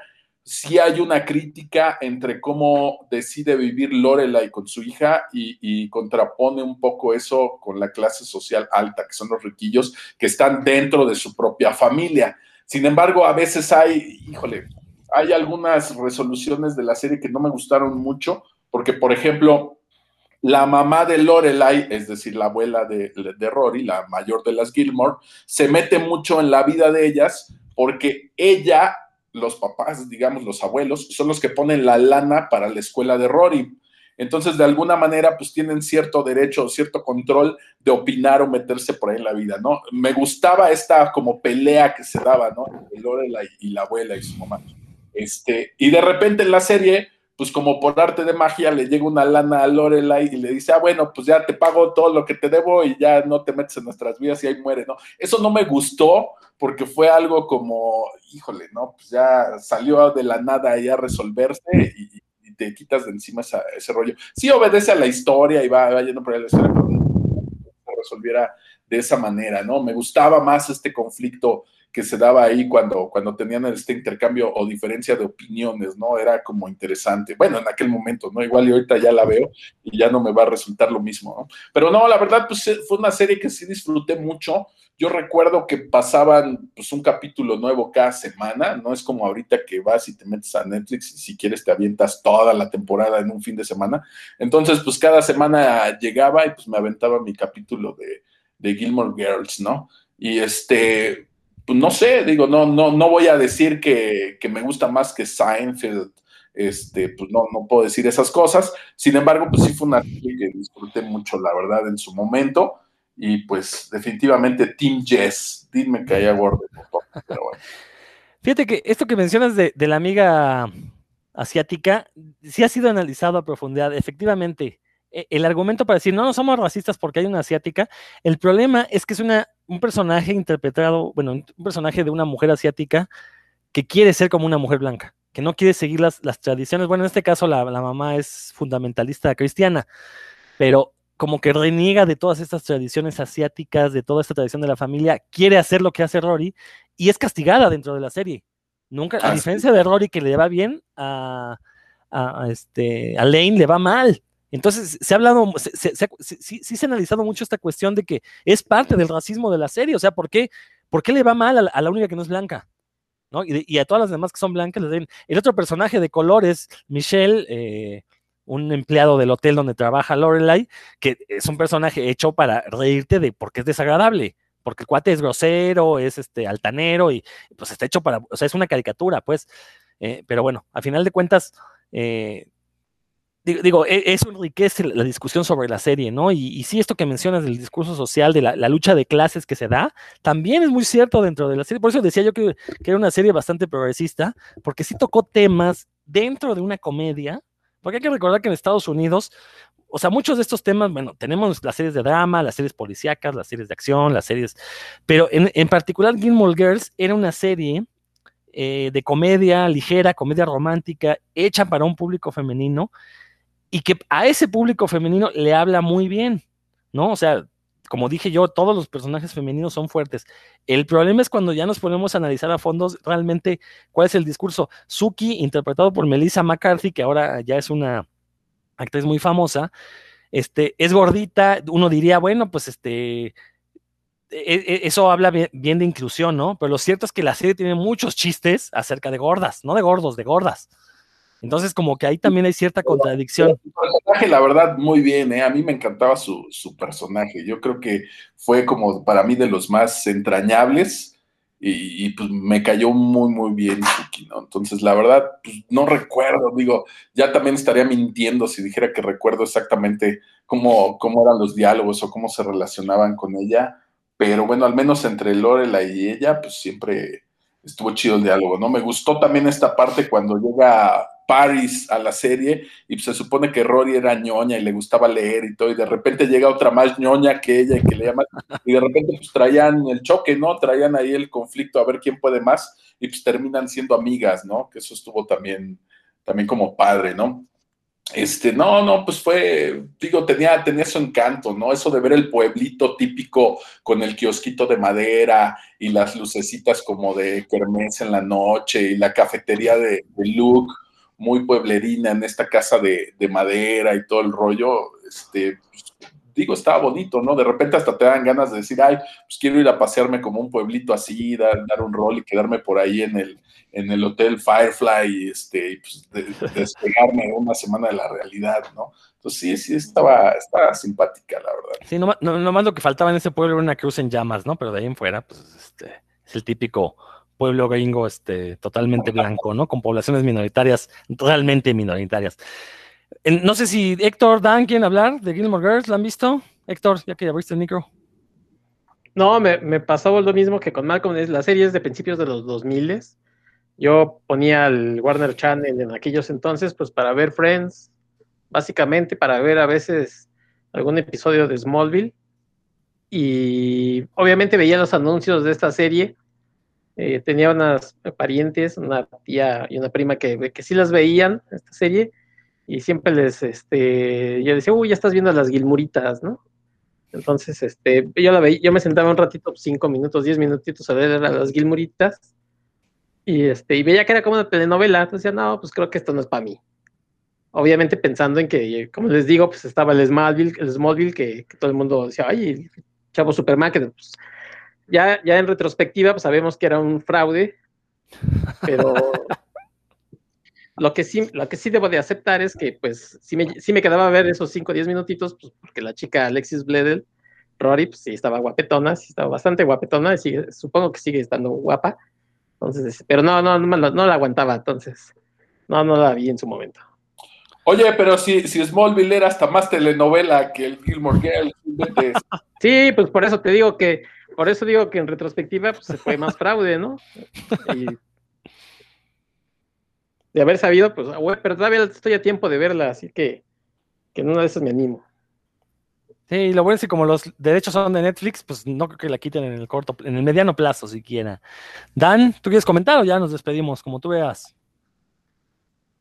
Sí hay una crítica entre cómo decide vivir Lorelai con su hija y, y, contrapone un poco eso con la clase social alta, que son los riquillos que están dentro de su propia familia. Sin embargo, a veces hay, híjole, hay algunas resoluciones de la serie que no me gustaron mucho, porque, por ejemplo, la mamá de Lorelai, es decir, la abuela de, Rory, la mayor de las Gilmore, se mete mucho en la vida de ellas porque ella, los papás, digamos, los abuelos, son los que ponen la lana para la escuela de Rory. Entonces, de alguna manera, pues tienen cierto derecho, cierto control de opinar o meterse por ahí en la vida, ¿no? Me gustaba esta como pelea que se daba, ¿no? De Lorelai y la abuela y su mamá. Este, y de repente en la serie, pues como por arte de magia le llega una lana a Lorelai y le dice, ah, bueno, pues ya te pago todo lo que te debo y ya no te metes en nuestras vidas y ahí muere, ¿no? Eso no me gustó porque fue algo como, híjole, ¿no? Pues ya salió de la nada ahí a resolverse y, te quitas de encima ese rollo. Sí obedece a la historia y va, yendo por ahí la pero no resolviera de esa manera, ¿no? Me gustaba más este conflicto que se daba ahí cuando, cuando tenían este intercambio o diferencia de opiniones, ¿no? Era como interesante. Bueno, en aquel momento, ¿no? Igual y ahorita ya la veo y ya no me va a resultar lo mismo, ¿no? Pero no, la verdad, pues eh, fue una serie que sí disfruté mucho. Yo recuerdo que pasaban pues un capítulo nuevo cada semana, no es como ahorita que vas y te metes a Netflix y si quieres te avientas toda la temporada en un fin de semana. Entonces, pues cada semana llegaba y pues me aventaba mi capítulo de, de Gilmore Girls, ¿no? Y este, pues no sé, digo, no, no, no voy a decir que, me gusta más que Seinfeld, este, pues no, no puedo decir esas cosas. Sin embargo, pues sí fue una serie que disfruté mucho, la verdad, en su momento. Y pues definitivamente Team Jess, dime que haya gordo, bueno. Fíjate que esto que mencionas de, de la amiga asiática, sí ha sido analizado a profundidad. Efectivamente, el argumento para decir, no, no somos racistas porque hay una asiática, el problema es que es una, un personaje interpretado, bueno, un personaje de una mujer asiática que quiere ser como una mujer blanca, que no quiere seguir las, las tradiciones. Bueno, en este caso la, la, mamá es fundamentalista cristiana, pero como que reniega de todas estas tradiciones asiáticas, de toda esta tradición de la familia, quiere hacer lo que hace Rory y es castigada dentro de la serie. Nunca, a diferencia de Rory que le va bien, a, a, este, a Lane le va mal. Entonces, se ha hablado, sí se, ha analizado mucho esta cuestión de que es parte del racismo de la serie. O sea, ¿por qué, por qué le va mal a, la única que no es blanca? ¿no? Y, a todas las demás que son blancas les den. El otro personaje de color es Michelle, eh, un empleado del hotel donde trabaja Lorelai, que es un personaje hecho para reírte de porque es desagradable. Porque el cuate es grosero, es este altanero y pues está hecho para, o sea, es una caricatura, pues. Eh, pero bueno, a final de cuentas, eh, digo, e, eso enriquece la discusión sobre la serie, ¿no? Y, sí, esto que mencionas del discurso social, de la, lucha de clases que se da, también es muy cierto dentro de la serie. Por eso decía yo que, era una serie bastante progresista, porque sí tocó temas dentro de una comedia, porque hay que recordar que en Estados Unidos, o sea, muchos de estos temas, bueno, tenemos las series de drama, las series policíacas, las series de acción, las series, pero en, en particular Gilmore Girls era una serie eh, de comedia ligera, comedia romántica, hecha para un público femenino, y que a ese público femenino le habla muy bien, ¿no? O sea, como dije yo, todos los personajes femeninos son fuertes. El problema es cuando ya nos ponemos a analizar a fondo realmente cuál es el discurso. Suki, interpretado por Melissa McCarthy, que ahora ya es una actriz muy famosa, este, es gordita, uno diría, bueno, pues este, e, e, eso habla bien de inclusión, ¿no? Pero lo cierto es que la serie tiene muchos chistes acerca de gordas, no de gordos, de gordas. Entonces, como que ahí también hay cierta contradicción. Su personaje, la verdad, muy bien, ¿eh? A mí me encantaba su, personaje. Yo creo que fue como para mí de los más entrañables y, pues me cayó muy, muy bien ¿no? Entonces, la verdad, pues no recuerdo, digo, ya también estaría mintiendo si dijera que recuerdo exactamente cómo, cómo eran los diálogos o cómo se relacionaban con ella, pero bueno, al menos entre Lorela y ella, pues siempre estuvo chido el diálogo, ¿no? Me gustó también esta parte cuando llega Paris a la serie y se supone que Rory era ñoña y le gustaba leer y todo, y de repente llega otra más ñoña que ella y que le llama, y de repente pues traían el choque, ¿no? Traían ahí el conflicto a ver quién puede más y pues terminan siendo amigas, ¿no? Que eso estuvo también, también como padre, ¿no? Este, no, no, pues fue, digo, tenía, tenía su encanto, ¿no? Eso de ver el pueblito típico con el kiosquito de madera y las lucecitas como de kermés en la noche y la cafetería de, de Luke, muy pueblerina en esta casa de, de madera y todo el rollo, este, digo, estaba bonito, ¿no? De repente hasta te dan ganas de decir, ay, pues quiero ir a pasearme como un pueblito así, dar, dar un rol y quedarme por ahí en el, en el hotel Firefly y este, pues, despegarme una semana de la realidad, ¿no? Entonces sí, sí, estaba, estaba simpática, la verdad. Sí, nomás, no, más lo que faltaba en ese pueblo era una cruz en llamas, ¿no? Pero de ahí en fuera, pues, este, es el típico pueblo gringo, este, totalmente blanco, ¿no? Con poblaciones minoritarias, realmente minoritarias. No sé si Héctor, Dan, ¿quieren hablar de Gilmore Girls? ¿La han visto? Héctor, ya que ya abriste el micro. No, me, pasó lo mismo que con Malcolm. La serie es de principios de los 2000 Yo ponía el Warner Channel en aquellos entonces, pues para ver Friends, básicamente para ver a veces algún episodio de Smallville. Y obviamente veía los anuncios de esta serie. Eh, tenía unas parientes, una tía y una prima que, que sí las veían, esta serie y siempre les, este, yo decía, uy, ya estás viendo las Gilmuritas, ¿no? Entonces, este, yo la veía, yo me sentaba un ratito, cinco minutos, diez minutitos a ver a las Gilmuritas, y este, y veía que era como una telenovela, entonces decía, no, pues creo que esto no es para mí. Obviamente pensando en que, como les digo, pues estaba el Smallville, el Smallville que, todo el mundo decía, ay, chavo Superman, que pues, ya, ya en retrospectiva, pues sabemos que era un fraude, pero lo que sí, lo que sí debo de aceptar es que, pues, sí me, sí me quedaba a ver esos 5 o 10 minutitos, pues, porque la chica Alexis Bledel, Rory, pues sí estaba guapetona, sí estaba bastante guapetona, y supongo que sigue estando guapa. Entonces, pero no, no, no, no la aguantaba, entonces, no, no la vi en su momento. Oye, pero si, si Smallville era hasta más telenovela que el Gilmore Girls. sí, pues por eso te digo que, por eso digo que en retrospectiva, pues se fue más fraude, ¿no? Y de haber sabido, pues, ah, pero todavía estoy a tiempo de verla, así que, que en una de esas me animo. Sí, lo bueno es que como los derechos son de Netflix, pues no creo que la quiten en el corto, en el mediano plazo siquiera. Dan, ¿tú quieres comentar o ya nos despedimos, como tú veas?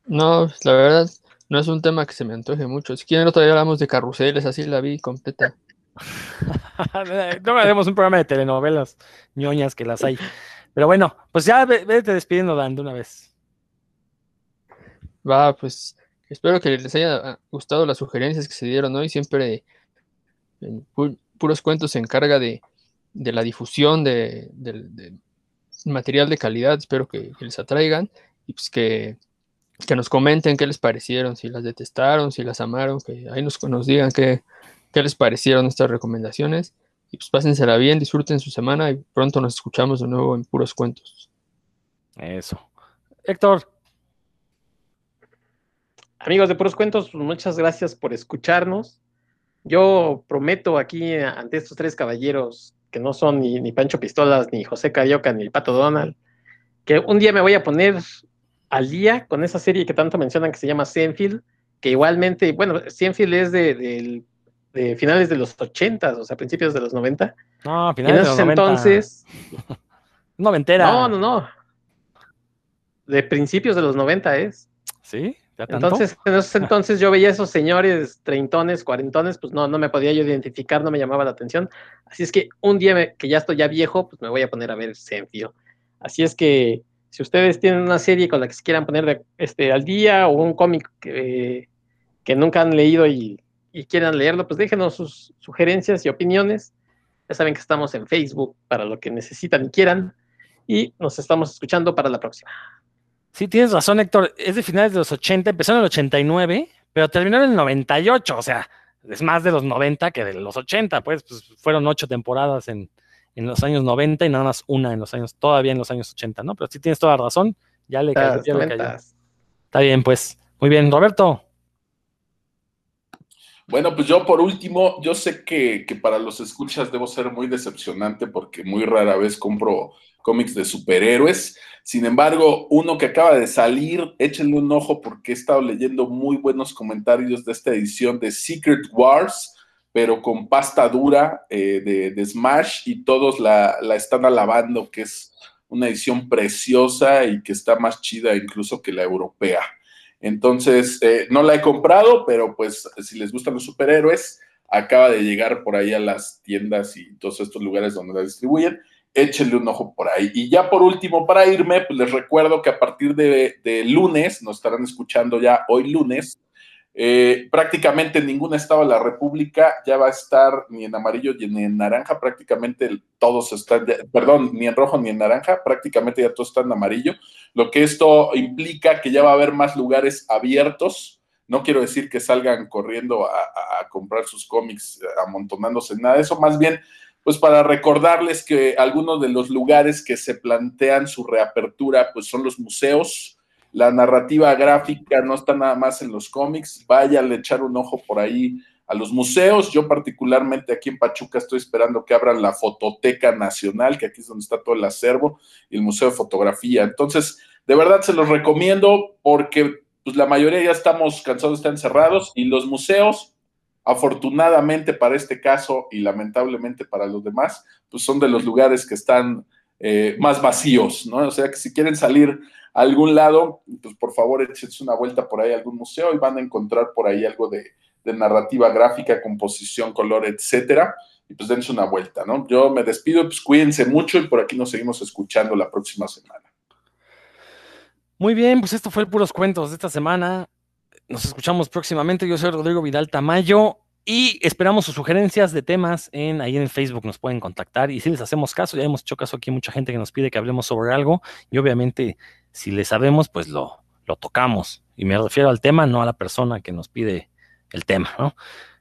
No, la verdad, no es un tema que se me antoje mucho. Si quieren, todavía hablamos de carruseles, así la vi completa. no haremos un programa de telenovelas ñoñas que las hay. Pero bueno, pues ya vete despidiendo, Dan, de una vez. Va, pues espero que les haya gustado las sugerencias que se dieron hoy. Siempre en puros cuentos se encarga de, la difusión de, material de calidad. Espero que, les atraigan y pues que, nos comenten qué les parecieron, si las detestaron, si las amaron, que ahí nos, nos digan qué, qué les parecieron estas recomendaciones. Y pues pásensela bien, disfruten su semana y pronto nos escuchamos de nuevo en puros cuentos. Eso. Héctor, Amigos de Puros Cuentos, muchas gracias por escucharnos. Yo prometo aquí ante estos tres caballeros, que no son ni, Pancho Pistolas, ni José Carioca, ni el Pato Donald, que un día me voy a poner al día con esa serie que tanto mencionan que se llama Senfield, que igualmente, bueno, Senfield es de, finales de los 80, o sea, principios de los 90. No, finales de los 90. entonces... Noventera. No, no, no. De principios de los 90 es. ¿Sí? Entonces, en esos entonces yo veía a esos señores treintones, cuarentones, pues no, no me podía yo identificar, no me llamaba la atención. Así es que un día que ya estoy ya viejo, pues me voy a poner a ver Senfio. Así es que si ustedes tienen una serie con la que se quieran poner este, al día o un cómic que, nunca han leído y, quieran leerlo, pues déjenos sus sugerencias y opiniones. Ya saben que estamos en Facebook para lo que necesitan y quieran. Y nos estamos escuchando para la próxima. Sí, tienes razón, Héctor. Es de finales de los 80, empezó en el 89, pero terminó en el 98. O sea, es más de los 90 que de los 80. Pues, pues fueron ocho temporadas en, los años 90 y nada más una en los años, todavía en los años 80, ¿no? Pero sí tienes toda la razón. Ya le, cayó, ya le cayó. Está bien, pues. Muy bien, Roberto. Bueno, pues yo por último, yo sé que, que, para los escuchas debo ser muy decepcionante porque muy rara vez compro cómics de superhéroes. Sin embargo, uno que acaba de salir, échenle un ojo porque he estado leyendo muy buenos comentarios de esta edición de Secret Wars, pero con pasta dura eh, de, Smash y todos la, la están alabando, que es una edición preciosa y que está más chida incluso que la europea. Entonces, eh, no la he comprado, pero pues si les gustan los superhéroes, acaba de llegar por ahí a las tiendas y todos estos lugares donde la distribuyen. Échenle un ojo por ahí. Y ya por último, para irme, pues les recuerdo que a partir de, lunes, nos estarán escuchando ya hoy lunes, eh, prácticamente en ningún estado de la República ya va a estar ni en amarillo ni en naranja, prácticamente todos están, perdón, ni en rojo ni en naranja, prácticamente ya todos están en amarillo, lo que esto implica que ya va a haber más lugares abiertos. No quiero decir que salgan corriendo a, comprar sus cómics, amontonándose, nada de eso, más bien pues para recordarles que algunos de los lugares que se plantean su reapertura, pues son los museos, la narrativa gráfica no está nada más en los cómics, vayan a echar un ojo por ahí a los museos. Yo particularmente aquí en Pachuca estoy esperando que abran la Fototeca Nacional, que aquí es donde está todo el acervo, y el Museo de Fotografía. Entonces, de verdad se los recomiendo porque pues, la mayoría ya estamos cansados, están cerrados, y los museos, afortunadamente para este caso y lamentablemente para los demás, pues son de los lugares que están eh, más vacíos, ¿no? O sea que si quieren salir algún lado, pues por favor échense una vuelta por ahí a algún museo y van a encontrar por ahí algo de, narrativa gráfica, composición, color, etcétera. Y pues dense una vuelta, ¿no? Yo me despido, pues cuídense mucho y por aquí nos seguimos escuchando la próxima semana. Muy bien, pues esto fue el Puros Cuentos de esta semana. Nos escuchamos próximamente. Yo soy Rodrigo Vidal Tamayo. Y esperamos sus sugerencias de temas en ahí en Facebook, nos pueden contactar y si les hacemos caso, ya hemos hecho caso aquí mucha gente que nos pide que hablemos sobre algo y obviamente si le sabemos, pues lo, lo tocamos. Y me refiero al tema, no a la persona que nos pide el tema.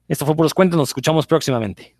Esto fue por los cuentos, nos escuchamos próximamente.